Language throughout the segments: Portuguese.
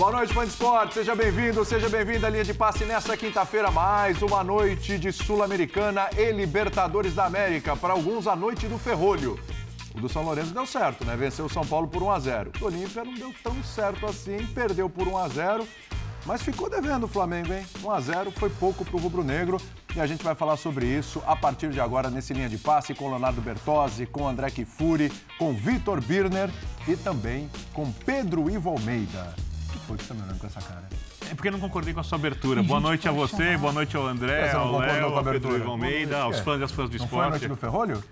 Boa noite, fã de esporte. Seja bem-vindo, seja bem-vinda à linha de passe nesta quinta-feira. Mais uma noite de Sul-Americana e Libertadores da América. Para alguns, a noite do ferrolho. O do São Lourenço deu certo, né? Venceu o São Paulo por 1 a 0. O Olímpia não deu tão certo assim, perdeu por 1 a 0. Mas ficou devendo o Flamengo, hein? 1 a 0 foi pouco para o rubro-negro e a gente vai falar sobre isso a partir de agora nesse linha de passe com Leonardo Bertozzi, com André Kifuri, com Vitor Birner e também com Pedro Ivo Almeida olhando com essa cara? É porque eu não concordei com a sua abertura. Boa noite a você, boa noite ao André, ao Léo, ao Pedro Ivo Almeida, aos fãs e às fãs do não esporte. Foi a noite do Ferrolho?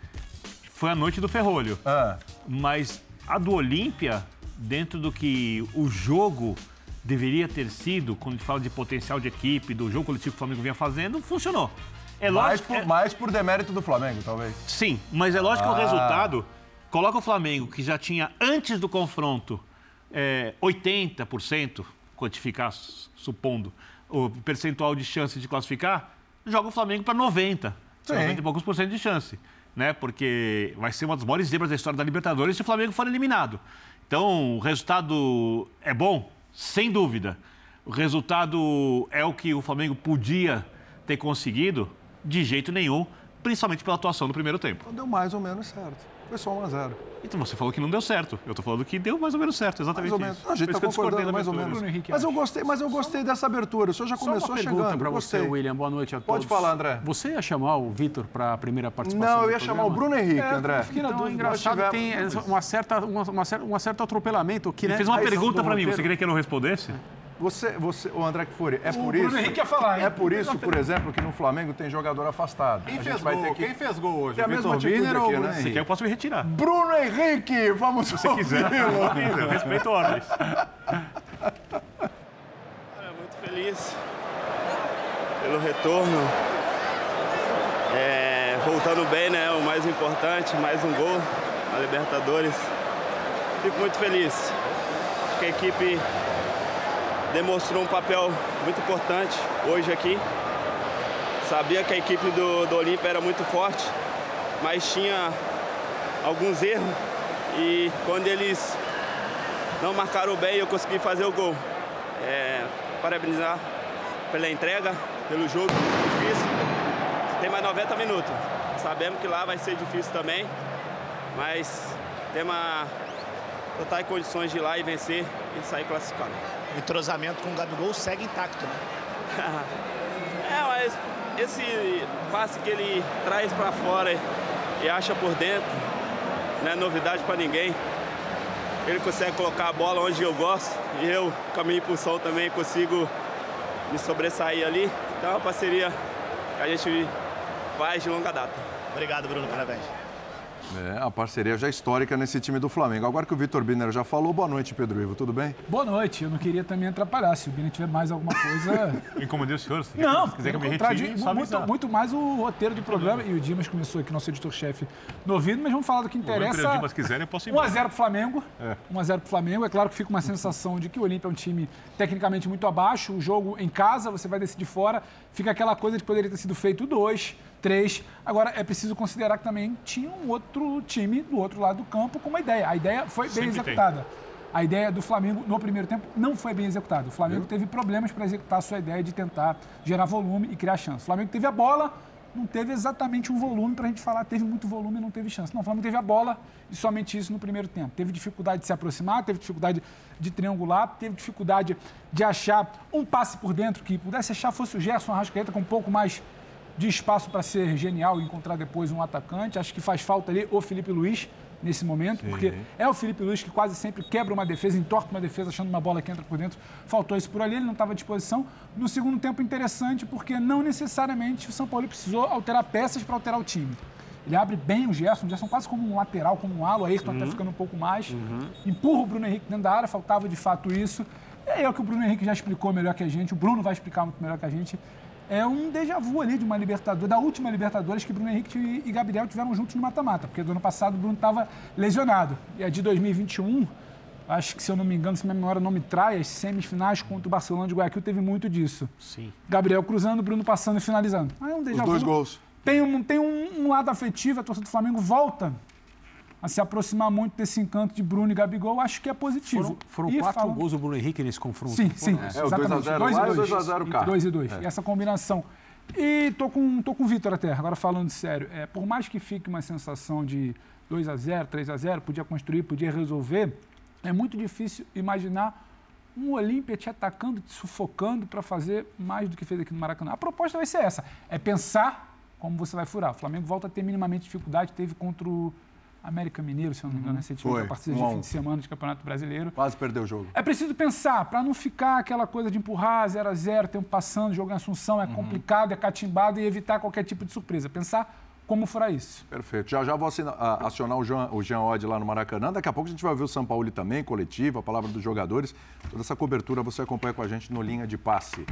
Foi a noite do Ferrolho. Ah. Mas a do Olímpia, dentro do que o jogo deveria ter sido, quando a gente fala de potencial de equipe, do jogo coletivo que o Flamengo vinha fazendo, funcionou. É lógico, mais, por, é... mais por demérito do Flamengo, talvez. Sim, mas é lógico ah. que o ah. resultado coloca o Flamengo, que já tinha antes do confronto é, 80%, quantificar, supondo, o percentual de chance de classificar, joga o Flamengo para 90%. Sim. 90 e poucos por cento de chance. Né? Porque vai ser uma das maiores zebras da história da Libertadores se o Flamengo for eliminado. Então, o resultado é bom? Sem dúvida. O resultado é o que o Flamengo podia ter conseguido? De jeito nenhum, principalmente pela atuação no primeiro tempo. Deu mais ou menos certo. Foi só 1 a 0 Então você falou que não deu certo. Eu tô falando que deu mais ou menos certo, exatamente mais ou menos. Isso. a gente tá concordando mais ou menos. Henrique, mas eu gostei, mas eu gostei dessa abertura. O senhor já começou Só uma chegando. para você, William. Boa noite a todos. Pode falar, André. Você ia chamar o Vitor para a primeira participação? Não, eu ia chamar o Bruno Henrique, é, André. Fiquei na então, dúvida. Engraçado, tem uma certa, uma, uma, um certo atropelamento né? Ele fez uma pergunta para mim. Você queria que eu não respondesse? Você, você, o André Kfouri, é o por Bruno isso. Henrique quer falar, hein? É por isso, por exemplo, que no Flamengo tem jogador afastado. Quem, fez gol? Que... Quem fez gol hoje? Tem a mesma atitude aqui, ou né? Se quer, eu posso me retirar. Bruno Henrique, vamos Se você quiser. eu respeito ordens. Cara, muito feliz pelo retorno. É, voltando bem, né? O mais importante, mais um gol na Libertadores. Fico muito feliz. Acho que a equipe demonstrou um papel muito importante hoje aqui. Sabia que a equipe do, do Olímpia era muito forte, mas tinha alguns erros e quando eles não marcaram bem eu consegui fazer o gol. É, parabenizar pela entrega, pelo jogo difícil. Tem mais 90 minutos. Sabemos que lá vai ser difícil também, mas temos totais condições de ir lá e vencer e sair classificado o entrosamento com o Gabigol segue intacto, né? é, mas esse passe que ele traz para fora e acha por dentro, não é novidade para ninguém. Ele consegue colocar a bola onde eu gosto e eu, com a minha impulsão também, consigo me sobressair ali. Então é uma parceria que a gente faz de longa data. Obrigado, Bruno. Parabéns. É, a parceria já histórica nesse time do Flamengo. Agora que o Vitor Biner já falou, boa noite, Pedro Ivo, tudo bem? Boa noite, eu não queria também atrapalhar. Se o Biner tiver mais alguma coisa. Incomodei o senhor? Se não, quiser que eu me retire, muito, muito, mais o roteiro do programa. E o Dimas começou aqui, nosso editor-chefe, no ouvido, mas vamos falar do que interessa. Se o Dimas quiser, eu posso ir 1x0 pro Flamengo. É. 1x0 pro Flamengo. É claro que fica uma sensação de que o Olímpia é um time tecnicamente muito abaixo. O jogo em casa, você vai decidir fora. Fica aquela coisa de poderia ter sido feito dois três. Agora, é preciso considerar que também tinha um outro time do outro lado do campo com uma ideia. A ideia foi bem Sempre executada. Tem. A ideia do Flamengo no primeiro tempo não foi bem executada. O Flamengo teve problemas para executar a sua ideia de tentar gerar volume e criar chance. O Flamengo teve a bola, não teve exatamente um volume para a gente falar, teve muito volume e não teve chance. Não, o Flamengo teve a bola e somente isso no primeiro tempo. Teve dificuldade de se aproximar, teve dificuldade de triangular, teve dificuldade de achar um passe por dentro que pudesse achar fosse o Gerson Arrascaeta com um pouco mais de espaço para ser genial e encontrar depois um atacante. Acho que faz falta ali o Felipe Luiz nesse momento, Sim. porque é o Felipe Luiz que quase sempre quebra uma defesa, entorta uma defesa achando uma bola que entra por dentro. Faltou isso por ali, ele não estava à disposição. No segundo tempo, interessante, porque não necessariamente o São Paulo precisou alterar peças para alterar o time. Ele abre bem o Gerson, o Gerson quase como um lateral, como um alo, Ayrton uhum. até ficando um pouco mais. Uhum. Empurra o Bruno Henrique dentro da área, faltava de fato isso. E é o que o Bruno Henrique já explicou melhor que a gente, o Bruno vai explicar muito melhor que a gente é um déjà vu ali de uma Libertadores, da última Libertadores que Bruno Henrique e Gabriel tiveram juntos no mata-mata, porque do ano passado o Bruno estava lesionado. E a de 2021, acho que se eu não me engano, se minha memória não me trai, as semifinais contra o Barcelona de Guayaquil teve muito disso. Sim. Gabriel cruzando, Bruno passando e finalizando. Ah, é um déjà Os dois gols. Tem, um, tem um, um lado afetivo, a torcida do Flamengo volta a se aproximar muito desse encanto de Bruno e Gabigol, acho que é positivo. Foram, foram quatro gols do Bruno Henrique nesse confronto. Sim, sim. É, o 2 a 0 Dois lá e e dois. 2 a 0 cá. 2 e 2. É. Essa combinação. E tô com, tô com o Vitor até, agora falando sério. É, por mais que fique uma sensação de 2 a 0 3 a 0 podia construir, podia resolver, é muito difícil imaginar um Olímpia te atacando, te sufocando para fazer mais do que fez aqui no Maracanã. A proposta vai ser essa, é pensar como você vai furar. O Flamengo volta a ter minimamente dificuldade, teve contra o América Mineiro, se eu não me engano, recentemente, Foi, a partida um a de fim de semana de Campeonato Brasileiro. Quase perdeu o jogo. É preciso pensar, para não ficar aquela coisa de empurrar 0 a 0 tempo passando, jogo em Assunção, é complicado, é catimbado e evitar qualquer tipo de surpresa. Pensar como furar isso. Perfeito. Já já vou assina- a- acionar o Jean, o Jean Odd lá no Maracanã. Daqui a pouco a gente vai ver o São Paulo também, coletivo, a palavra dos jogadores. Toda essa cobertura você acompanha com a gente no Linha de Passe.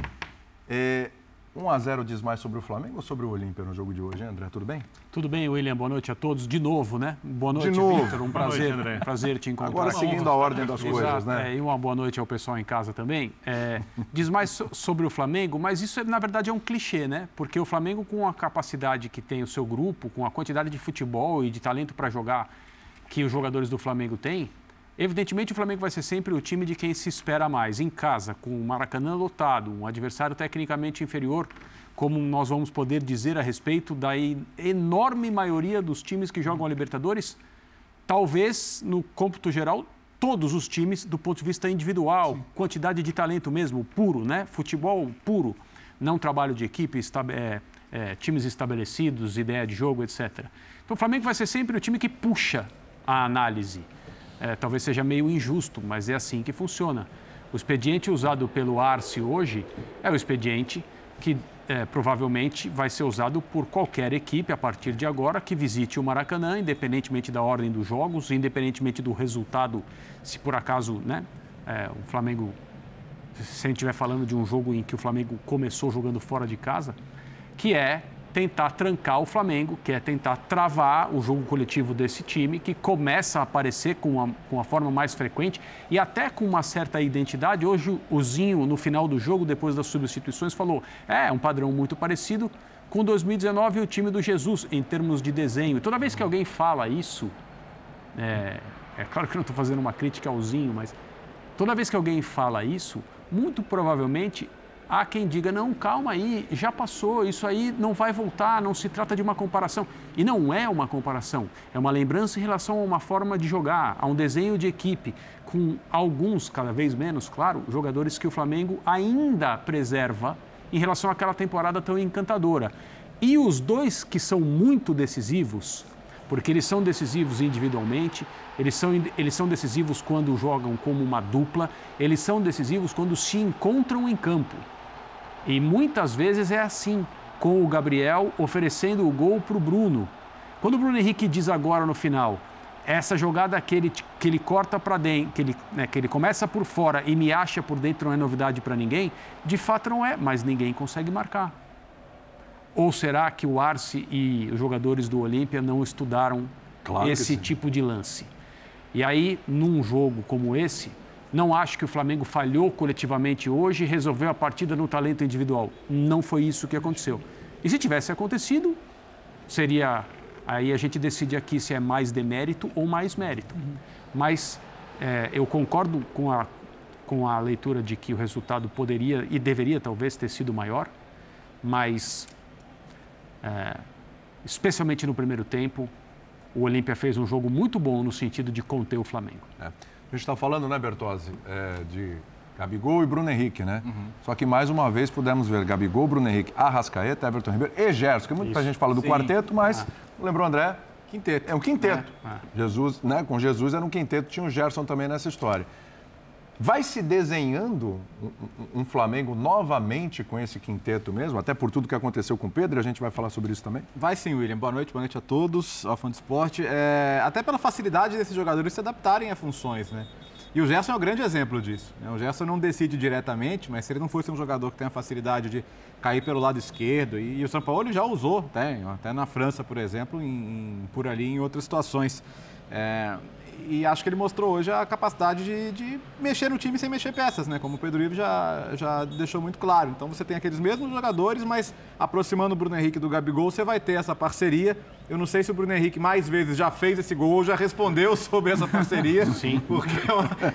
É, 1 a 0 diz mais sobre o Flamengo ou sobre o Olímpia no jogo de hoje, André? Tudo bem? Tudo bem, William? Boa noite a todos. De novo, né? Boa noite, novo. Vitor. Um Boa noite, prazer, André. prazer te encontrar. Agora seguindo a ordem das coisas, Exato, né? é, e uma boa noite ao pessoal em casa também. É, diz mais so- sobre o Flamengo, mas isso na verdade é um clichê, né? Porque o Flamengo, com a capacidade que tem o seu grupo, com a quantidade de futebol e de talento para jogar que os jogadores do Flamengo têm, evidentemente o Flamengo vai ser sempre o time de quem se espera mais. Em casa, com o Maracanã lotado, um adversário tecnicamente inferior, como nós vamos poder dizer a respeito da enorme maioria dos times que jogam a Libertadores, talvez no cômputo geral todos os times do ponto de vista individual, quantidade de talento mesmo, puro, né? Futebol puro, não trabalho de equipe, esta- é, é, times estabelecidos, ideia de jogo, etc. Então o Flamengo vai ser sempre o time que puxa a análise. É, talvez seja meio injusto, mas é assim que funciona. O expediente usado pelo Arce hoje é o expediente que é, provavelmente vai ser usado por qualquer equipe a partir de agora que visite o Maracanã, independentemente da ordem dos jogos, independentemente do resultado, se por acaso né, é, o Flamengo, se a gente estiver falando de um jogo em que o Flamengo começou jogando fora de casa, que é tentar trancar o Flamengo, que é tentar travar o jogo coletivo desse time, que começa a aparecer com uma, com uma forma mais frequente e até com uma certa identidade. Hoje o Zinho, no final do jogo, depois das substituições, falou: é, um padrão muito parecido com 2019 e o time do Jesus, em termos de desenho. Toda vez que alguém fala isso, é, é claro que eu não estou fazendo uma crítica ao Zinho, mas toda vez que alguém fala isso, muito provavelmente há quem diga: não, calma aí, já passou, isso aí não vai voltar, não se trata de uma comparação. E não é uma comparação, é uma lembrança em relação a uma forma de jogar, a um desenho de equipe, com alguns, cada vez menos, claro, jogadores que o Flamengo ainda preserva em relação àquela temporada tão encantadora. E os dois que são muito decisivos, porque eles são decisivos individualmente, eles são, eles são decisivos quando jogam como uma dupla, eles são decisivos quando se encontram em campo. E muitas vezes é assim, com o Gabriel oferecendo o gol para o Bruno. Quando o Bruno Henrique diz agora no final, essa jogada que ele, que ele corta para dentro, que ele, né, que ele começa por fora e me acha por dentro não é novidade para ninguém, de fato não é, mas ninguém consegue marcar. Ou será que o Arce e os jogadores do Olímpia não estudaram Claro esse tipo de lance? E aí, num jogo como esse, não acho que o Flamengo falhou coletivamente hoje e resolveu a partida no talento individual. Não foi isso que aconteceu. E se tivesse acontecido, seria. Aí a gente decide aqui se é mais demérito ou mais mérito. Mas é, eu concordo com a, com a leitura de que o resultado poderia e deveria talvez ter sido maior, mas é, especialmente no primeiro tempo, o Olímpia fez um jogo muito bom no sentido de conter o Flamengo. É. A gente está falando, né, Bertozzi, é, de Gabigol e Bruno Henrique, né? Só que mais uma vez pudemos ver Gabigol, Bruno Henrique, Arrascaeta, Everton Ribeiro e Gerson, que muita gente fala do quarteto, mas lembrou, André? Quinteto. É um quinteto. Jesus, né? Com Jesus era um quinteto, tinha o Gerson também nessa história. Vai se desenhando um, um- Flamengo novamente com esse quinteto mesmo, até por tudo que aconteceu com o Pedro, a gente vai falar sobre isso também? Vai sim, William. Boa noite, boa noite a todos, ao fã do esporte. É, até pela facilidade desses jogadores se adaptarem a funções, né? E o Gerson é um grande exemplo disso. né? O Gerson não decide diretamente, mas se ele não fosse um jogador que tem a facilidade de cair pelo lado esquerdo, e, e o São Paulo já usou, tem, até na França, por exemplo, em, em- por ali em outras situações. É, e acho que ele mostrou hoje a capacidade de, de, mexer no time sem mexer peças, né? Como o Pedro Ivo já, já deixou muito claro. Então você tem aqueles mesmos jogadores, mas aproximando o Bruno Henrique do Gabigol, você vai ter essa parceria. Eu não sei se o Bruno Henrique mais vezes já fez esse gol ou já respondeu sobre essa parceria. Sim. Porque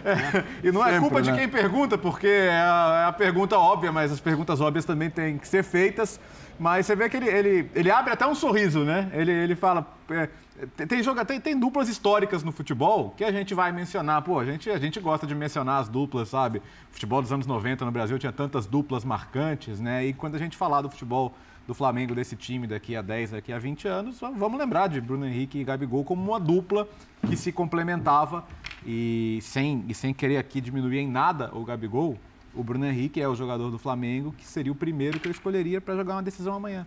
é, é, e não é Sempre, culpa né? de quem pergunta, porque é a, é a pergunta óbvia, mas as perguntas óbvias também têm que ser feitas. Mas você vê que ele, ele, ele abre até um sorriso, né? Ele, ele fala. é, tem, joga, tem, tem duplas históricas no futebol que a gente vai mencionar. Pô, a gente, a gente gosta de mencionar as duplas, sabe? O futebol dos anos 90 no Brasil tinha tantas duplas marcantes, né? E quando a gente falar do futebol do Flamengo, desse time daqui a 10, daqui a 20 anos, vamos lembrar de Bruno Henrique e Gabigol como uma dupla que se complementava e sem, e sem querer aqui diminuir em nada o Gabigol, o Bruno Henrique é o jogador do Flamengo que seria o primeiro que eu escolheria para jogar uma decisão amanhã.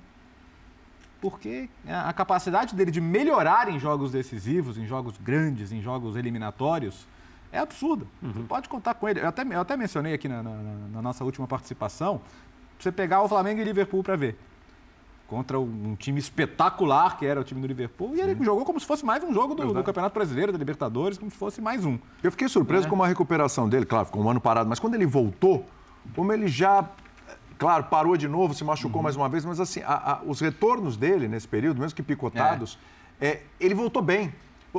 Porque a capacidade dele de melhorar em jogos decisivos, em jogos grandes, em jogos eliminatórios, é absurda. Você pode contar com ele. Eu até, eu até mencionei aqui na, na- na nossa última participação, você pegar o Flamengo e Liverpool para ver. Contra um time espetacular que era o time do Liverpool. E ele jogou como se fosse mais um jogo do, do Campeonato Brasileiro, da Libertadores, como se fosse mais um. Eu fiquei surpreso com a recuperação dele, claro, ficou um ano parado, mas quando ele voltou, como ele já, claro, parou de novo, se machucou mais uma vez, mas assim, a- a- os retornos dele nesse período, mesmo que picotados, é, ele voltou bem.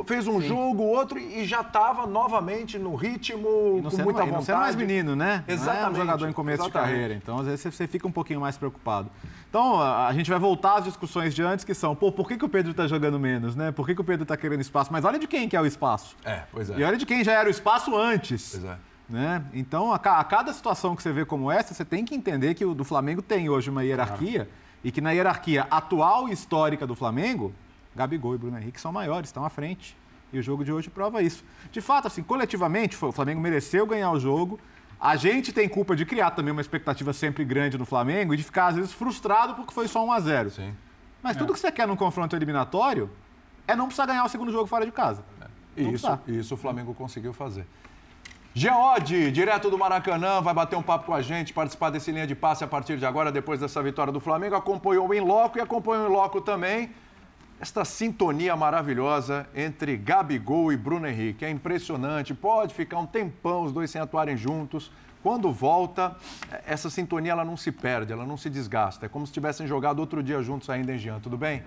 Fez um jogo, outro e já estava novamente no ritmo, não com sendo, muita vontade. não sendo mais menino, né? Não é Exatamente, um jogador em começo exatamente. de carreira. Então, às vezes, você- fica um pouquinho mais preocupado. Então, a a gente vai voltar às discussões de antes, que são, pô, por que, que o Pedro está jogando menos, né? Por que, que o Pedro está querendo espaço? Mas olha de quem que é o espaço. É, pois é. E olha de quem já era o espaço antes. Pois é. Né? Então, a, a cada situação que você vê como essa, você tem que entender que o do Flamengo tem hoje uma hierarquia e que na hierarquia atual e histórica do Flamengo, Gabigol e Bruno Henrique são maiores, estão à frente. E o jogo de hoje prova isso. De fato, assim, coletivamente, foi- o Flamengo mereceu ganhar o jogo. A gente tem culpa de criar também uma expectativa sempre grande no Flamengo e de ficar, às vezes, frustrado porque foi só 1 a 0 Sim. Mas tudo que você quer num confronto eliminatório é não precisar ganhar o segundo jogo fora de casa. E Não isso, isso o Flamengo conseguiu fazer. Geode, direto do Maracanã, vai bater um papo com a gente, participar desse linha de passe a partir de agora, depois dessa vitória do Flamengo. Acompanhou o em loco e acompanhou em loco também esta sintonia maravilhosa entre Gabigol e Bruno Henrique. É impressionante, pode ficar um tempão os dois sem atuarem juntos. Quando volta, essa sintonia ela não se perde, ela não se desgasta. É como se tivessem jogado outro dia juntos ainda em Jean. Tudo bem?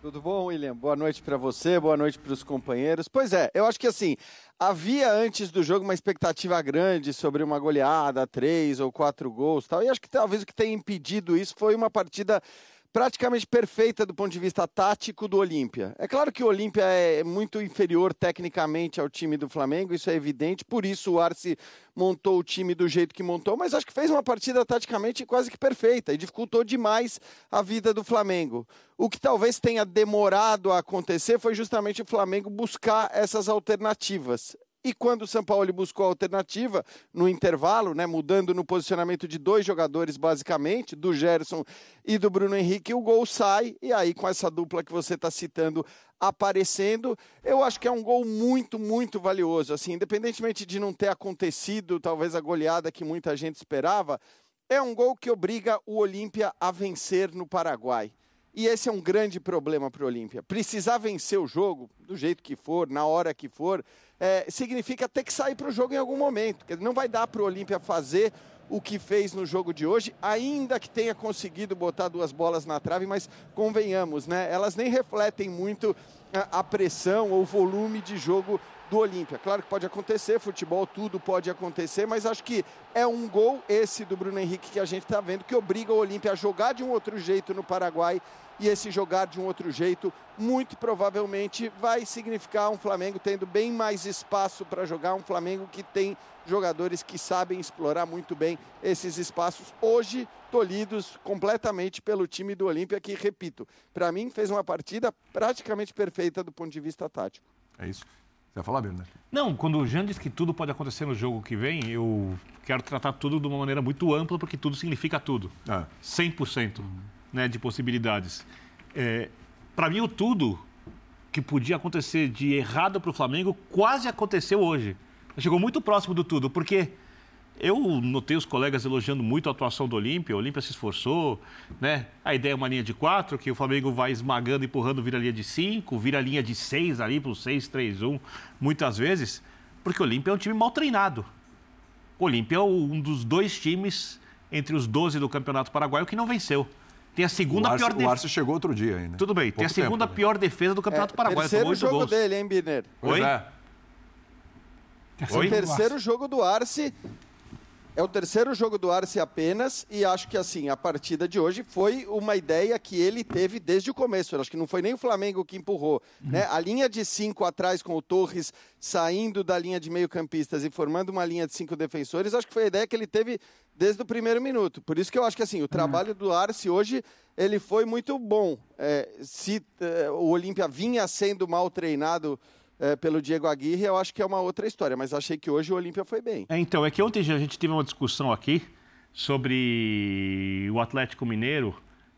Tudo bom, William? Boa noite para você, boa noite para os companheiros. Pois é, eu acho que assim, havia antes do jogo uma expectativa grande sobre uma goleada, três ou quatro gols tal, e acho que talvez o que tenha impedido isso foi uma partida praticamente perfeita do ponto de vista tático do Olímpia. É claro que o Olímpia é muito inferior tecnicamente ao time do Flamengo, isso é evidente, por isso o Arce montou o time do jeito que montou, mas acho que fez uma partida taticamente quase que perfeita e dificultou demais a vida do Flamengo. O que talvez tenha demorado a acontecer foi justamente o Flamengo buscar essas alternativas. E quando o São Paulo buscou a alternativa no intervalo, né, mudando no posicionamento de dois jogadores basicamente, do Gerson e do Bruno Henrique, o gol sai e aí com essa dupla que você está citando aparecendo, eu acho que é um gol muito, muito valioso. Assim, independentemente de não ter acontecido talvez a goleada que muita gente esperava, é um gol que obriga o Olímpia a vencer no Paraguai. E esse é um grande problema para o Olímpia. Precisar vencer o jogo, do jeito que for, na hora que for, é, significa ter que sair para o jogo em algum momento. Não vai dar para o Olímpia fazer o que fez no jogo de hoje, ainda que tenha conseguido botar duas bolas na trave, mas convenhamos, né? Elas nem refletem muito a, a pressão ou volume de jogo do Olímpia. Claro que pode acontecer, futebol, tudo pode acontecer, mas acho que é um gol esse do Bruno Henrique que a gente está vendo que obriga o Olímpia a jogar de um outro jeito no Paraguai e esse jogar de um outro jeito muito provavelmente vai significar um Flamengo tendo bem mais espaço para jogar, um Flamengo que tem jogadores que sabem explorar muito bem esses espaços, hoje tolhidos completamente pelo time do Olímpia, que, repito, para mim fez uma partida praticamente perfeita do ponto de vista tático. É isso. Vai falar, Birner? Não, quando o Jean diz que tudo pode acontecer no jogo que vem, eu quero tratar tudo de uma maneira muito ampla, porque tudo significa tudo. É. 100% né, de possibilidades. É, para mim, o tudo que podia acontecer de errado para o Flamengo quase aconteceu hoje. Chegou muito próximo do tudo, porque Eu notei os colegas elogiando muito a atuação do Olímpia. O Olímpia se esforçou, né? A ideia é uma linha de quatro, que o Flamengo vai esmagando, empurrando, vira linha de cinco, vira linha de seis ali para o seis, três, um, muitas vezes, porque o Olímpia é um time mal treinado. O Olímpia é um dos dois times entre os 12 do Campeonato Paraguaio que não venceu. Tem a segunda o Arce, pior o defesa. Arce chegou outro dia ainda. Tudo bem, tem a Pouco segunda tempo, né? pior defesa do Campeonato Paraguaio. É, terceiro tomou oito jogo gols. dele, hein, Birner? Oi? é. Oi? Terceiro jogo do Arce. É o terceiro jogo do Arce apenas, e acho que assim, a partida de hoje foi uma ideia que ele teve desde o começo. Eu acho que não foi nem o Flamengo que empurrou. Né? A linha de cinco atrás com o Torres saindo da linha de meio-campistas e formando uma linha de cinco defensores, acho que foi a ideia que ele teve desde o primeiro minuto. Por isso que eu acho que assim, o trabalho do Arce hoje ele foi muito bom. É, se é, o Olímpia vinha sendo mal treinado é, pelo Diego Aguirre, eu acho que é uma outra história. Mas achei que hoje o Olímpia foi bem. É, então, é que ontem a gente teve uma discussão aqui sobre o Atlético Mineiro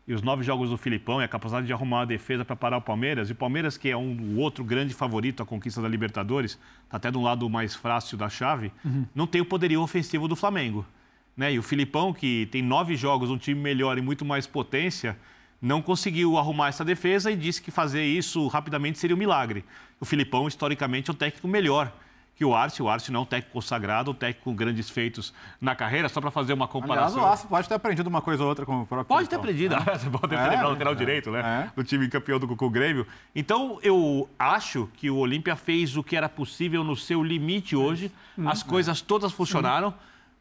e os nove jogos do Filipão e a capacidade de arrumar uma defesa para parar o Palmeiras. E o Palmeiras, que é um, o outro grande favorito à conquista da Libertadores, está até do lado mais fácil da chave, não tem o poderio ofensivo do Flamengo. Né? E o Filipão, que tem nove jogos, um time melhor e muito mais potência, não conseguiu arrumar essa defesa e disse que fazer isso rapidamente seria um milagre. O Filipão, historicamente, é um técnico melhor que o Arce. O Arce não é um técnico consagrado, um técnico com grandes feitos na carreira, só para fazer uma Aliás, comparação. o Arce pode ter aprendido uma coisa ou outra com o próprio Pode ter Filipão. aprendido. Você pode ter É, lembrado o lateral é, direito, né? é. Do time campeão do o Grêmio. Então, eu acho que o Olímpia fez o que era possível no seu limite hoje. As coisas todas funcionaram.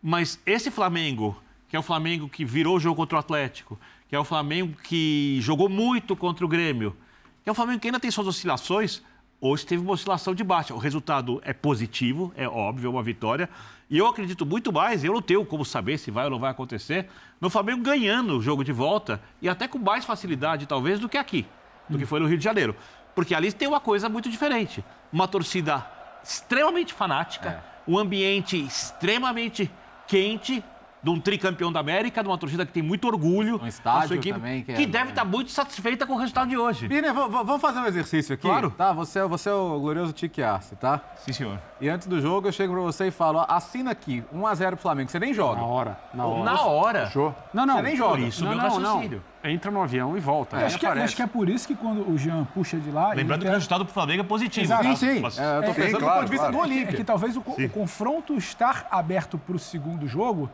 Mas esse Flamengo, que é o Flamengo que virou o jogo contra o Atlético, que é o Flamengo que jogou muito contra o Grêmio, que é o Flamengo que ainda tem suas oscilações, hoje teve uma oscilação de baixa. O resultado é positivo, é óbvio, é uma vitória. E eu acredito muito mais, eu não tenho como saber se vai ou não vai acontecer, no Flamengo ganhando o jogo de volta e até com mais facilidade, talvez, do que aqui, do que foi no Rio de Janeiro. Porque ali tem uma coisa muito diferente. Uma torcida extremamente fanática, um ambiente extremamente quente de um tricampeão da América, de uma torcida que tem muito orgulho. Um estádio equipe, também, que que, é- deve estar muito satisfeita com o resultado de hoje. V- vamos fazer um exercício aqui? Claro. Tá, você, é- você é o glorioso Tique Arce, tá? Sim, senhor. E antes do jogo eu chego pra você e falo, ó, assina aqui, 1x0 pro Flamengo. Você nem joga. Na hora, na hora. Na hora. Não, não. Você nem joga. Por isso, não, meu não, não. Entra no avião e volta. Eu acho, que, é- acho que é por isso que quando o Jean puxa de lá. ele Lembrando que o resultado pro Flamengo é positivo. Exato. tá? Sim, sim. Mas- É, eu tô É, pensando do claro, ponto de vista claro. do É que, Olímpia. é que talvez o, o confronto estar aberto para o segundo jogo,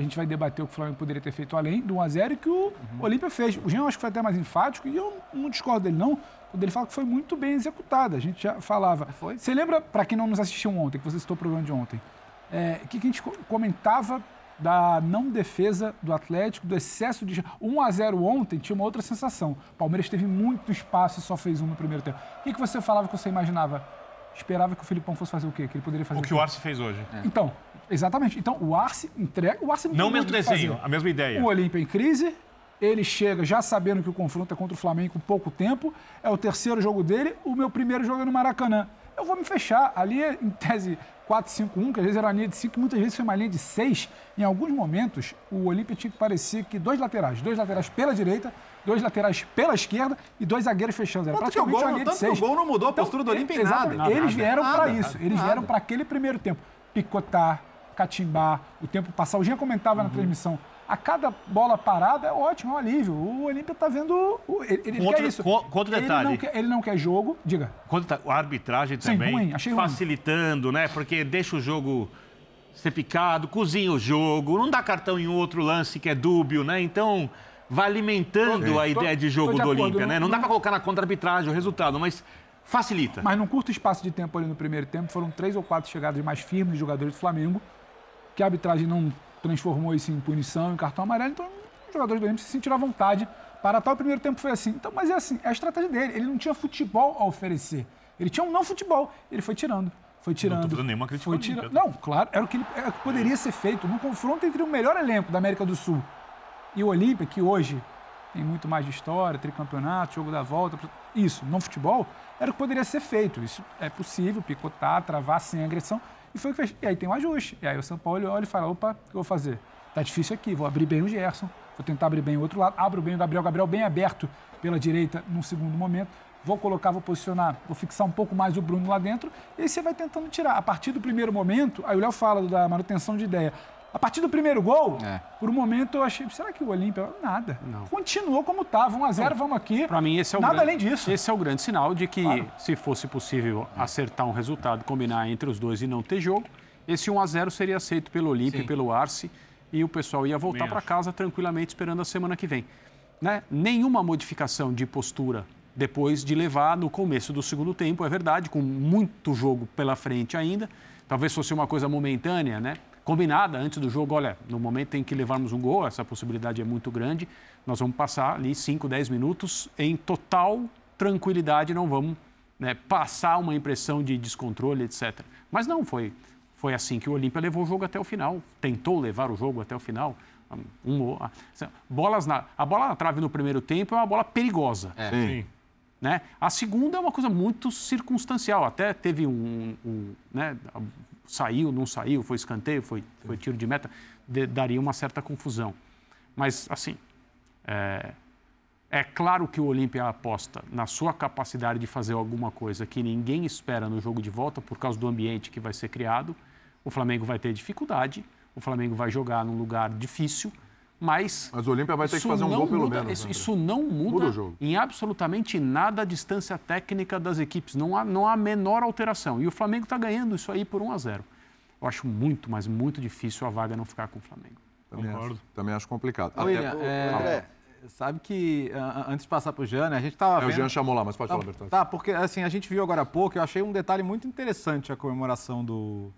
a gente vai debater o que o Flamengo poderia ter feito além do 1x0 e que o Olímpia fez. O Jean acho que foi até mais enfático e eu não discordo dele não, quando ele fala que foi muito bem executada. A gente já falava. Foi. Você lembra, para quem não nos assistiu ontem, que você citou o programa de ontem, é, o que, que a gente co- comentava da não defesa do Atlético, do excesso de... 1x0 ontem tinha uma outra sensação. O Palmeiras teve muito espaço e só fez um no primeiro tempo. O que, que você falava que você imaginava? Esperava que o Filipão fosse fazer o quê? Que ele poderia fazer O que o Arce fez hoje. então, exatamente. Então, o Arce entrega. O Arce não, Não mesmo muito o que desenho, fazer. a mesma ideia. O Olímpia em crise, ele chega já sabendo que o confronto é contra o Flamengo com pouco tempo. É o terceiro jogo dele, o meu primeiro jogo é no Maracanã. Eu vou me fechar. Ali, é, em tese, 4-5-1, que às vezes era uma linha de 5, muitas vezes foi uma linha de 6. Em alguns momentos, o Olímpia tinha que parecer que dois laterais, dois laterais pela direita, dois laterais pela esquerda e dois zagueiros fechando. Era Tanto que o praticamente gol uma não- linha de tanto que o 6. gol não mudou a postura do Olímpia em nada. Eles vieram para isso. Eles nada. vieram para aquele primeiro tempo. Picotar, catimbar, o tempo passar. O Jean comentava Uhum. na transmissão. A cada bola parada é ótimo, é um alívio. O Olímpia tá vendo. Ele, ele Contra- quer isso. co- contra o ele detalhe. não, quer, ele não quer jogo. Diga. Tá, a arbitragem Sim, também ruim, achei ruim. facilitando, né? Porque deixa o jogo ser picado, cozinha o jogo, não dá cartão em outro lance que é dúbio, né? Então vai alimentando a ideia de jogo tô de do Olímpia, né? não- Não dá para colocar na contra arbitragem o resultado, mas facilita. Mas num curto espaço de tempo ali no primeiro tempo, foram três ou quatro chegadas mais firmes de jogadores do Flamengo, que a arbitragem não transformou isso em punição, em cartão amarelo, então os jogadores do Olímpia se sentiram à vontade para tal. O primeiro tempo foi assim. Então, mas é assim, é a estratégia dele. Ele não tinha futebol a oferecer. Ele tinha um não futebol. Ele foi tirando. Foi tirando. fazendo nenhuma crítica Foi tirando. Não, claro, era o que, ele, era o que poderia ser feito num confronto entre o melhor elenco da América do Sul e o Olímpia, que hoje tem muito mais de história, tricampeonato, jogo da volta, isso, não futebol, era o que poderia ser feito. Isso é possível, picotar, travar sem agressão. E foi o que fez. E aí tem um ajuste. E aí o São Paulo olha e fala: opa, o que eu vou fazer? Tá difícil aqui, vou abrir bem o Gerson, vou tentar abrir bem o outro lado, abro bem o Gabriel, Gabriel bem aberto pela direita num segundo momento. Vou colocar, vou posicionar, vou fixar um pouco mais o Bruno lá dentro, e aí você vai tentando tirar. A partir do primeiro momento, aí o Léo fala da manutenção de ideia. A partir do primeiro gol, É. por um momento eu achei, será que o Olímpia? Nada. Não. Continuou como estava, 1 a 0 vamos aqui. Para mim, esse é o Nada grande, além disso. Esse é o grande sinal de que, se fosse possível acertar um resultado, combinar entre os dois e não ter jogo, esse 1 a 0 seria aceito pelo Olímpia e pelo Arce e o pessoal ia voltar para casa tranquilamente esperando a semana que vem. Né? Nenhuma modificação de postura depois de levar no começo do segundo tempo, é verdade, com muito jogo pela frente ainda. Talvez fosse uma coisa momentânea, né? Combinada antes do jogo, olha, no momento em que levarmos um gol, essa possibilidade é muito grande, nós vamos passar ali 5, 10 minutos em total tranquilidade, não vamos né, passar uma impressão de descontrole, etc. Mas não, foi, foi assim que o Olímpia levou o jogo até o final, tentou levar o jogo até o final. Um, ah, bolas na, a bola na trave no primeiro tempo é uma bola perigosa. Sim. Né? A segunda é uma coisa muito circunstancial. Até teve um. um, né, saiu, não saiu, foi escanteio, foi, foi tiro de meta, de- daria uma certa confusão. Mas, assim, é, é claro que o Olímpia aposta na sua capacidade de fazer alguma coisa que ninguém espera no jogo de volta por causa do ambiente que vai ser criado. O Flamengo vai ter dificuldade, o Flamengo vai jogar num lugar difícil, mas Mas o Olímpia vai ter que fazer um gol pelo muda- menos. Isso, né, isso não muda, Muda o jogo. em absolutamente nada a distância técnica das equipes. Não há, não há a menor alteração. E o Flamengo está ganhando isso aí por 1 a 0. Eu acho muito, mas muito difícil a vaga não ficar com o Flamengo. Também Concordo. acho, também acho complicado. Ô, Até- William, é, André. sabe que a- a- antes de passar pro Jean, né, a gente tava É, o vendo... Jean chamou lá, mas pode Tá, falar, Bertazzi. tá, porque assim, a gente viu agora há pouco, eu achei um detalhe muito interessante a comemoração do,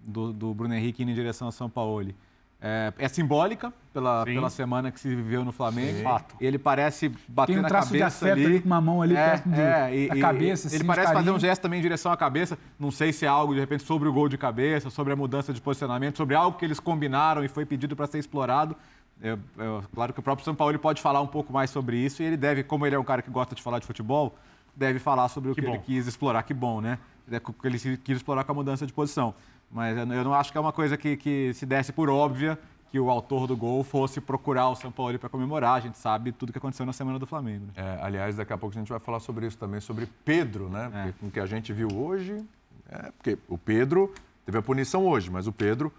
do, do Bruno Henrique indo em direção a São Paulo. É, é simbólica pela, Sim. pela semana que se viveu no Flamengo. Fato. Ele parece bater Tem um na traço de cabeça afeto ali. ali com uma mão ali É, perto de- é, e- da e- cabeça, Ele assim, de parece fazer um gesto também em direção à cabeça. Não sei se é algo, de repente, sobre o gol de cabeça, sobre a mudança de posicionamento, sobre algo que eles combinaram e foi pedido para ser explorado. Eu- eu- claro que o próprio São Paulo pode falar um pouco mais sobre isso e ele deve, como ele é um cara que gosta de falar de futebol, deve falar sobre o que, Que ele quis explorar. Que bom, né? É o que ele quis explorar com a mudança de posição. Mas eu não- acho que é uma coisa que, que se desse por óbvia que o autor do gol fosse procurar o São Paulo para comemorar. A gente sabe tudo que aconteceu na semana do Flamengo. né? É, aliás, daqui a pouco a gente vai falar sobre isso também, sobre Pedro, né? É. Porque Com o que a gente viu hoje, é, porque o Pedro teve a punição hoje, mas o Pedro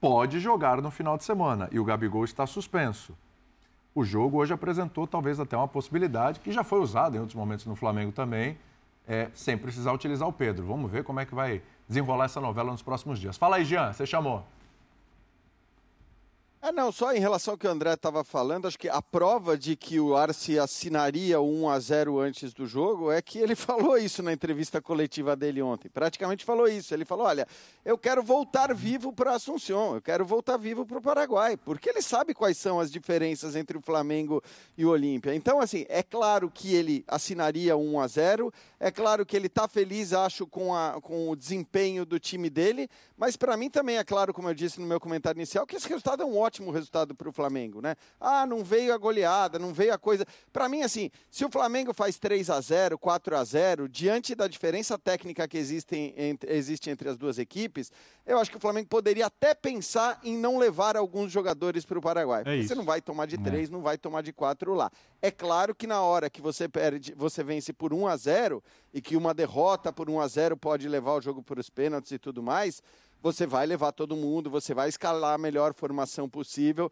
pode jogar no final de semana e o Gabigol está suspenso. O jogo hoje apresentou talvez até uma possibilidade, que já foi usada em outros momentos no Flamengo também, é, sem precisar utilizar o Pedro. Vamos ver como é que vai desenrolar essa novela nos próximos dias. Fala aí, Jean, você chamou. É, não, só em relação ao que o André estava falando, acho que a prova de que o Arce assinaria o 1 a 0 antes do jogo é que ele falou isso na entrevista coletiva dele ontem. Praticamente falou isso. Ele falou: olha, eu quero voltar vivo para Assunção, eu quero voltar vivo para o Paraguai, porque ele sabe quais são as diferenças entre o Flamengo e o Olímpia. Então, assim, é claro que ele assinaria o 1 a 0 é claro que ele está feliz, acho, com, a, com o desempenho do time dele, mas para mim também é claro, como eu disse no meu comentário inicial, que esse resultado é um ótimo resultado para o Flamengo, né? Ah, não veio a goleada, não veio a coisa. Para mim, assim, se o Flamengo faz 3 a 0 4 a 0 diante da diferença técnica que existe entre, existe entre as duas equipes, eu acho que o Flamengo poderia até pensar em não levar alguns jogadores para o Paraguai. porque isso. você não vai tomar de três, não vai tomar de quatro lá. É claro que na hora que você perde, você vence por 1 a 0 e que uma derrota por 1 a 0 pode levar o jogo para os pênaltis e tudo mais, você vai levar todo mundo, você vai escalar a melhor formação possível,